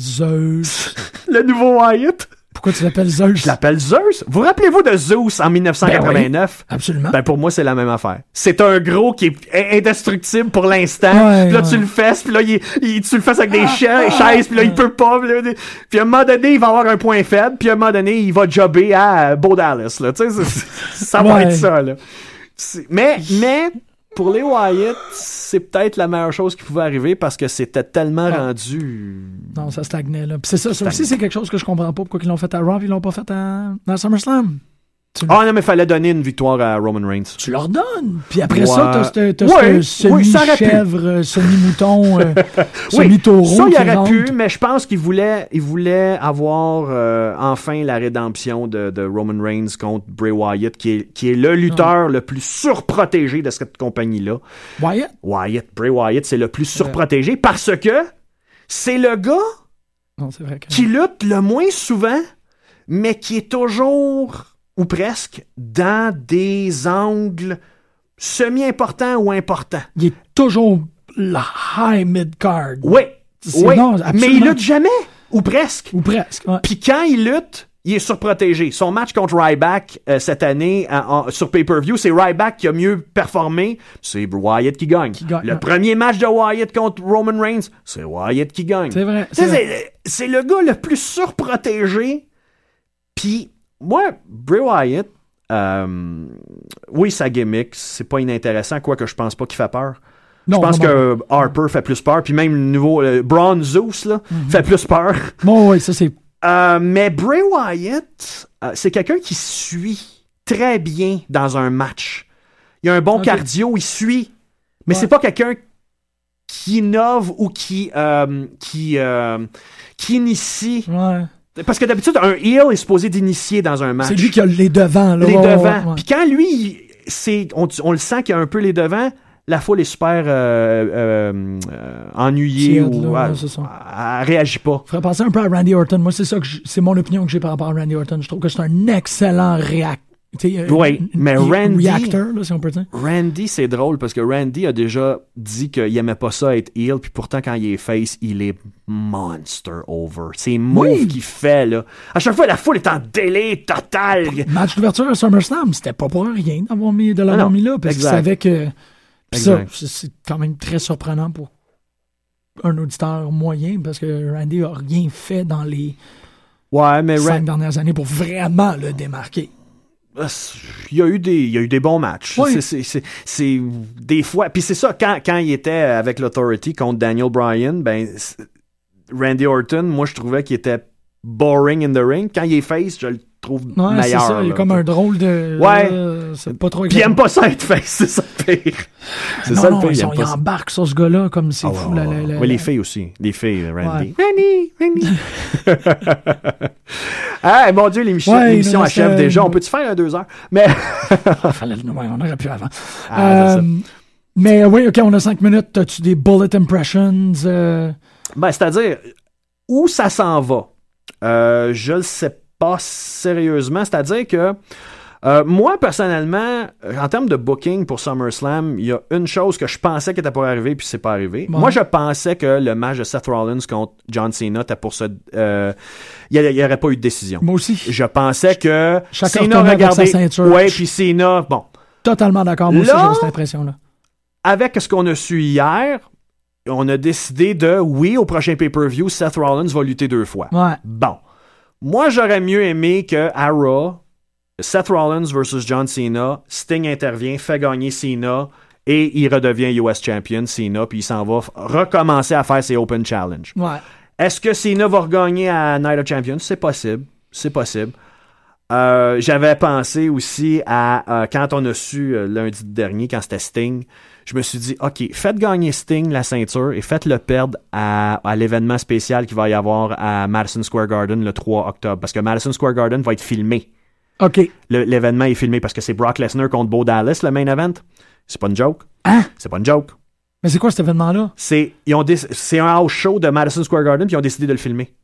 Zeus. Le nouveau Wyatt? Pourquoi tu l'appelles Zeus? Je l'appelle Zeus. Vous rappelez-vous de Zeus en 1989? Absolument. Ben pour moi, c'est la même affaire. C'est un gros qui est in- indestructible pour l'instant. Ouais, puis là, ouais. tu le fesses, puis là, il, il- tu le fesses avec des cha- chaises, puis là, il peut pas. Puis, là, puis à un moment donné, il va avoir un point faible, puis à un moment donné, il va jobber à Beau Dallas. Là. Tu sais, ça va Ouais. être ça. Là. Mais, mais, pour les Wyatt, c'est peut-être la meilleure chose qui pouvait arriver parce que c'était tellement rendu... Non, ça stagnait, là. C'est ça, ça aussi, c'est quelque chose que je comprends pas pourquoi ils l'ont fait à Raw, ils l'ont pas fait à, à SummerSlam. Ah non, mais fallait donner une victoire à Roman Reigns. tu leur donnes. Puis après Ouais. ça, t'as ce- oui, semi-chèvre, euh, semi-mouton, euh, Oui, semi-taureau. ça, il aurait rentre. pu, mais je pense qu'il voulait, il voulait avoir euh, enfin la rédemption de, de Roman Reigns contre Bray Wyatt, qui est, qui est le lutteur le plus surprotégé de cette compagnie-là. Wyatt? Wyatt, Bray Wyatt, c'est le plus surprotégé parce que c'est le gars Non, c'est vrai que. qui lutte le moins souvent, mais qui est toujours, ou presque, dans des angles semi-importants ou importants. Il est toujours la high mid-card. Oui, C'est- oui, non, mais il lutte jamais, ou presque. Ou presque. ouais. Puis quand il lutte, il est surprotégé. Son match contre Ryback euh, cette année en- en- sur pay-per-view, c'est Ryback qui a mieux performé. C'est Wyatt qui gagne. gagne, Le ouais. premier match de Wyatt contre Roman Reigns, c'est Wyatt qui gagne. C'est vrai, c'est le gars le plus surprotégé. Puis moi, Bray Wyatt, euh, oui, sa gimmick, c'est pas inintéressant, quoique je pense pas qu'il fait peur. Non, je pense que Harper fait plus peur, puis même le nouveau euh, Braun Zeus là, Mhm. fait plus peur. Bon, oui, ça, c'est. Euh, mais Bray Wyatt, c'est quelqu'un qui suit très bien dans un match. Il a un bon cardio, il suit. Mais Ouais. c'est pas quelqu'un qui innove ou qui qui qui initie. Ouais. Parce que d'habitude, un heel est supposé d'initier dans un match. C'est lui qui a les devants, là. les ouais, devants. ouais. Puis quand lui, c'est on, on le sent qu'il a un peu les devants. La foule est super euh, euh, euh, ennuyée Tiède, ou là, elle- ouais, c'est ça. elle, elle réagit pas. Faudrait penser un peu à Randy Orton. Moi, c'est ça que c'est mon opinion que j'ai par rapport à Randy Orton. Je trouve que c'est un excellent réac... Oui, mais Randy- Reactor, là, si on peut dire. Randy, c'est drôle parce que Randy a déjà dit qu'il aimait pas ça être heel, puis pourtant, quand il est face, il est monster over. C'est moves Oui. qu'il fait, là. À chaque fois, la foule est en délai total. Match d'ouverture à SummerSlam, c'était pas pour rien d'avoir mis, de l'avoir mis là, parce qu'il savait que. Ça, c'est- quand même très surprenant pour un auditeur moyen, parce que Randy a rien fait dans les Ouais, mais cinq dernières années pour vraiment le démarquer. Il y a eu des, il y a eu des bons matchs. Oui. C'est- c'est- C'est c'est des fois. Puis c'est ça, quand, quand il était avec l'Authority contre Daniel Bryan, ben, Randy Orton, moi, je trouvais qu'il était boring in the ring. Quand il est face, je le trouve Ouais, c'est ça. Il y a comme un drôle de. Ouais. euh, c'est pas trop Puis il aime pas ça être face, c'est ça le pire. C'est ça non, le pire, ils, il ça. embarquent sur ce gars-là comme c'est Ah, fou. ouais, la- la- ouais. la- Ouais, les filles aussi. Les filles, Randy. Ouais. Randy, Randy. ah, mon Dieu, l'émission, il achève euh, déjà. On peut-tu faire un deux heures? Mais. Fallait le- ouais, on aurait pu avant. Ah, Euh, mais oui, ok, on a cinq minutes. As-tu des bullet impressions? euh? Ben, c'est-à-dire, où ça s'en va? Euh, je le sais pas sérieusement. C'est-à-dire que euh, moi, personnellement, en termes de booking pour SummerSlam, il y a une chose que je pensais qui était pour arriver, puis c'est pas arrivé. Ouais. Moi, je pensais que le match de Seth Rollins contre John Cena était pour se... euh, il n'y aurait pas eu de décision. Moi aussi. Je pensais que Chacun Cena regardait... sa ceinture. Ouais, puis Cena... Bon, Totalement d'accord. Moi aussi, j'ai cette impression-là. avec ce qu'on a su hier, on a décidé de, oui, au prochain pay-per-view, Seth Rollins va lutter deux fois. Ouais. Bon. Moi, j'aurais mieux aimé que à Raw, Seth Rollins versus John Cena, Sting intervient, fait gagner Cena et il redevient US Champion, Cena, puis il s'en va recommencer à faire ses Open Challenge. Ouais. Est-ce que Cena va regagner à Night of Champions? C'est possible. C'est possible. Euh, J'avais pensé aussi à euh, quand on a su euh, lundi dernier, quand c'était Sting, je me suis dit, OK, faites gagner Sting la ceinture et faites-le perdre à, à l'événement spécial qu'il va y avoir à Madison Square Garden le 3 octobre. Parce que Madison Square Garden va être filmé. OK. L'événement est filmé parce que c'est Brock Lesnar contre Bo Dallas, le main event. C'est pas une joke. Hein? C'est pas une joke. Mais c'est quoi cet événement-là? C'est ils ont déc- c'est un house show de Madison Square Garden puis ils ont décidé de le filmer.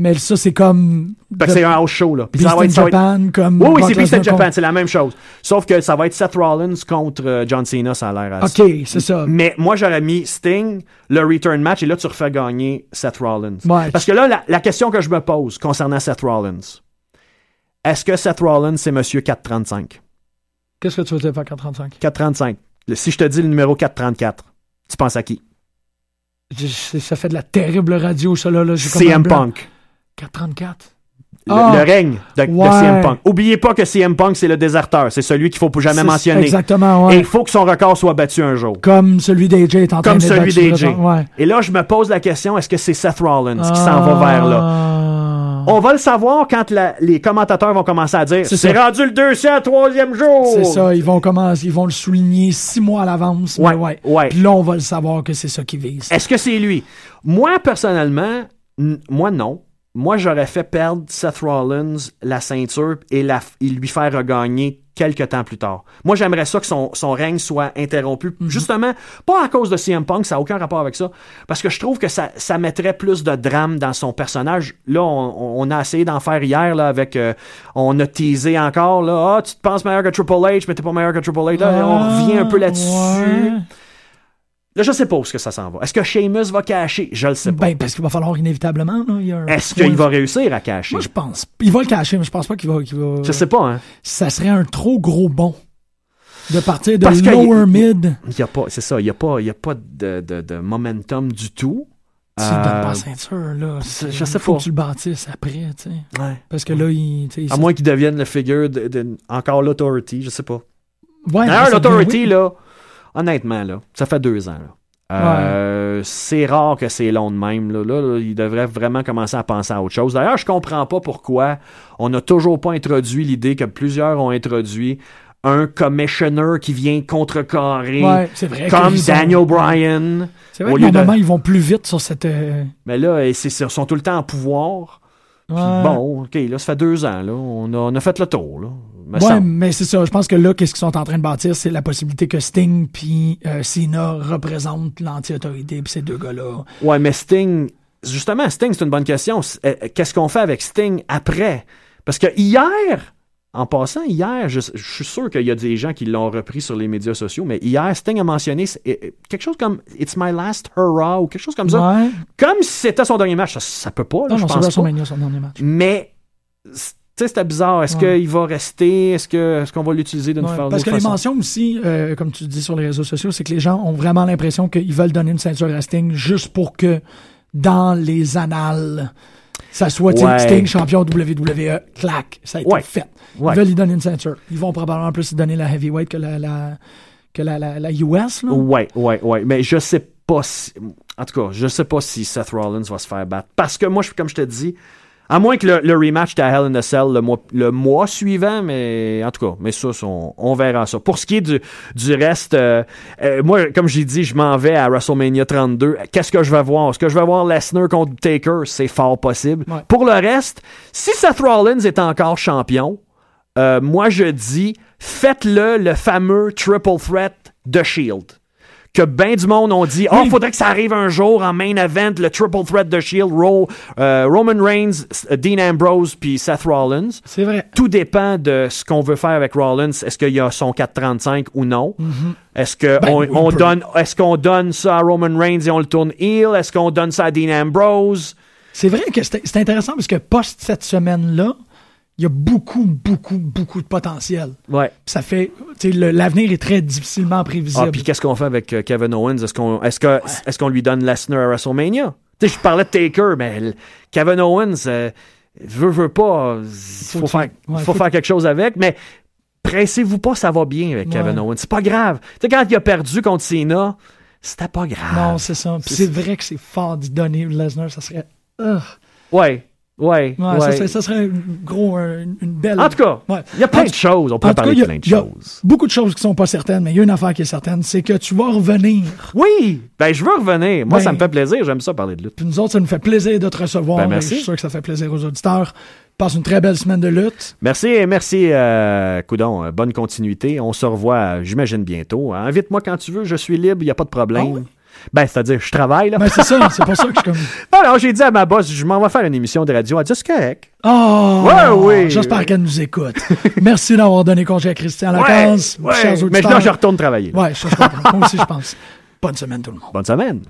Mais ça, c'est comme. Que c'est un house show, là. Puis ça va être- être- Japan, comme. Oui, c'est Beast in Japan, contre- c'est la même chose. Sauf que ça va être Seth Rollins contre euh, John Cena, ça a l'air assez. OK, c'est ça. Mais moi, j'aurais mis Sting, le return match, et là, tu refais gagner Seth Rollins. Ouais. Parce que là, la, la question que je me pose concernant Seth Rollins, est-ce que Seth Rollins, c'est Monsieur 435? Qu'est-ce que tu veux dire par 435? 435. Le- si je te dis le numéro 434, tu penses à qui? Je- Ça fait de la terrible radio, ça, là. là. CM. Punk. 434? Le, Ah. le règne de. CM Punk. Oubliez pas que CM Punk, c'est le déserteur. C'est celui qu'il faut jamais mentionner. Exactement, Et il faut que son record soit battu un jour. Comme celui d'AJ est en train Comme celui d'AJ. Ouais. Et là, je me pose la question, est-ce que c'est Seth Rollins qui s'en va vers là? là. On va le savoir quand la- les commentateurs vont commencer à dire C'est rendu le 203e jour. C'est ça, ils vont commencer, ils vont le souligner six mois à l'avance. Ouais, ouais. ouais. Puis là, on va le savoir que c'est ça qu'ils visent. Est-ce que c'est lui? Moi, personnellement, moi, non. Moi, j'aurais fait perdre Seth Rollins la ceinture et, la, et lui faire regagner quelques temps plus tard. Moi, j'aimerais ça que son, son règne soit interrompu. Mhm. Justement, pas à cause de CM Punk, ça n'a aucun rapport avec ça. Parce que je trouve que ça, ça mettrait plus de drame dans son personnage. Là, on, on a essayé d'en faire hier là, avec... euh, on a teasé encore. Là, ah, tu te penses meilleur que Triple H, mais t'es pas meilleur que Triple H. Là, on revient un peu là-dessus. Ah, Ouais. Là, je sais pas où est-ce que ça s'en va. Est-ce que Sheamus va cacher? Je le sais pas. Ben, parce qu'il va falloir inévitablement. Un Est-ce qu'il va réussir à cacher? Moi, je pense. Il va le cacher, mais je pense pas qu'il va. qu'il va... Je sais pas, hein. Ça serait un trop gros bond de partir de Parce lower mid. Il y a pas, c'est ça, il y a pas, y a pas de, de, de momentum du tout. Tu Euh, ne donnes pas la ceinture, là. je- sais faut pas. que tu le bâtisses après, tu sais. Ouais. Parce que là, il. À moins qu'il devienne le figure de, de- encore l'authority, je sais pas. Ouais, D'ailleurs, devient- là, honnêtement, là, ça fait deux ans, là. Euh, C'est rare que c'est long de même. Là. Là, là, il devrait vraiment commencer à penser à autre chose. D'ailleurs, je comprends pas pourquoi on n'a toujours pas introduit l'idée que plusieurs ont introduit un commissioner qui vient contrecarrer, Ouais, c'est vrai. comme Daniel Bryan. C'est vrai au que lieu de- normalement, ils vont plus vite sur cette. euh, Mais là, ils sont tout le temps en pouvoir. Puis bon, OK, là, ça fait deux ans. Là, on, a, on a fait le tour. Là, me Ouais, semble. mais c'est ça. Je pense que là, qu'est-ce qu'ils sont en train de bâtir, c'est la possibilité que Sting puis euh, Cena représentent l'anti-autorité puis ces deux gars-là. Ouais, mais Sting, justement, Sting, c'est une bonne question. Euh, Qu'est-ce qu'on fait avec Sting après? Parce que hier, en passant, hier, je, je suis sûr qu'il y a des gens qui l'ont repris sur les médias sociaux, mais hier, Sting a mentionné c'est- euh, quelque chose comme It's my last hurrah ou quelque chose comme ça. Ouais. Comme si c'était son dernier match. Ça, ça peut pas, là, Non, je non, pense pas. WrestleMania, son dernier match. Mais, tu sais, c'était bizarre. Est-ce Ouais. qu'il va rester? Est-ce qu'on va l'utiliser d'une Ouais, fa- parce que les façon? mentions aussi, euh, comme tu dis sur les réseaux sociaux, c'est que les gens ont vraiment l'impression qu'ils veulent donner une ceinture à Sting juste pour que dans les annales, ça soit Ouais. Sting champion WWE, clac, ça a été fait. Ils veulent lui donner une ceinture. Ils vont probablement plus lui donner la heavyweight que la, la, que la, la, la US. Là. Ouais, ouais, ouais. Mais je sais pas si. En tout cas, je sais pas si Seth Rollins va se faire battre. Parce que moi, je- comme je te dis, À moins que le, le rematch à Hell in a Cell le mois, le mois suivant, mais en tout cas, mais ça, ça, on, on verra ça. Pour ce qui est du, du reste, euh, euh, moi, comme j'ai dit, je m'en vais à WrestleMania 32. Qu'est-ce que je vais voir? Est-ce que je vais voir Lesnar contre Taker? C'est fort possible. Ouais. Pour le reste, si Seth Rollins est encore champion, euh, moi, je dis, faites-le le fameux triple threat de Shield. Que ben du monde ont dit, oh, Oui. faudrait que ça arrive un jour en main event, le triple threat de Shield, euh, Roman Reigns, Dean Ambrose, puis Seth Rollins. C'est vrai. Tout dépend de ce qu'on veut faire avec Rollins. Est-ce qu'il y a son 435 ou non? Est-ce que Ben, on, oui, on peut. donne, est-ce qu'on donne ça à Roman Reigns et on le tourne heel? Est-ce qu'on donne ça à Dean Ambrose? C'est vrai que c'est c'est intéressant parce que post cette semaine-là, il y a beaucoup, beaucoup, beaucoup de potentiel. Ouais. Ça fait, l'avenir est très difficilement Ah, prévisible. puis qu'est-ce qu'on fait avec euh, Kevin Owens? Est-ce qu'on est-ce que est-ce qu'on lui donne Lesnar à WrestleMania? Tu sais, je parlais de Taker, mais le- Kevin Owens euh, veut, veut pas. Il faut, faire, ouais, faut faut- faire quelque chose avec, mais pressez-vous pas, ça va bien avec Kevin. Owens. C'est pas grave. Tu sais, quand il a perdu contre Cena, c'était pas grave. non, c'est ça. Puis C'est- c'est vrai que c'est fort d'y donner Lesnar, ça serait. Ugh. Ouais, ouais, Ouais, ouais. Ça, serait, ça serait gros, un- une belle. En tout cas, Ouais. il y a plein En de choses. On peut parler de a, plein de choses. beaucoup de choses qui sont pas certaines, mais il y a une affaire qui est certaine, c'est que tu vas revenir. Oui, ben je veux revenir. Moi, Ben- ça me fait plaisir. J'aime ça parler de lutte. Puis nous autres, ça nous fait plaisir de te recevoir. Ben, et merci. Je suis sûr que ça fait plaisir aux auditeurs. Passe une très belle semaine de lutte. Merci, merci, euh, Coudon. Euh, Bonne continuité. On se revoit, j'imagine, bientôt. Euh, Invite-moi quand tu veux. Je suis libre. Il n'y a pas de problème. Ah oui? Ben, c'est-à-dire, je travaille, là. Ben, c'est ça, c'est pour ça que je suis comme. Alors, j'ai dit à ma boss, je m'en vais faire une émission de radio. Elle dit, c'est correct. Oh! Ouais, oui. J'espère qu'elle nous écoute. Merci d'avoir donné congé à Christian Lacasse. ouais. Chers Mais auditeurs. là, je retourne travailler. Ouais, ça, je comprends. Moi aussi, je pense. Bonne semaine, tout le monde. Bonne semaine.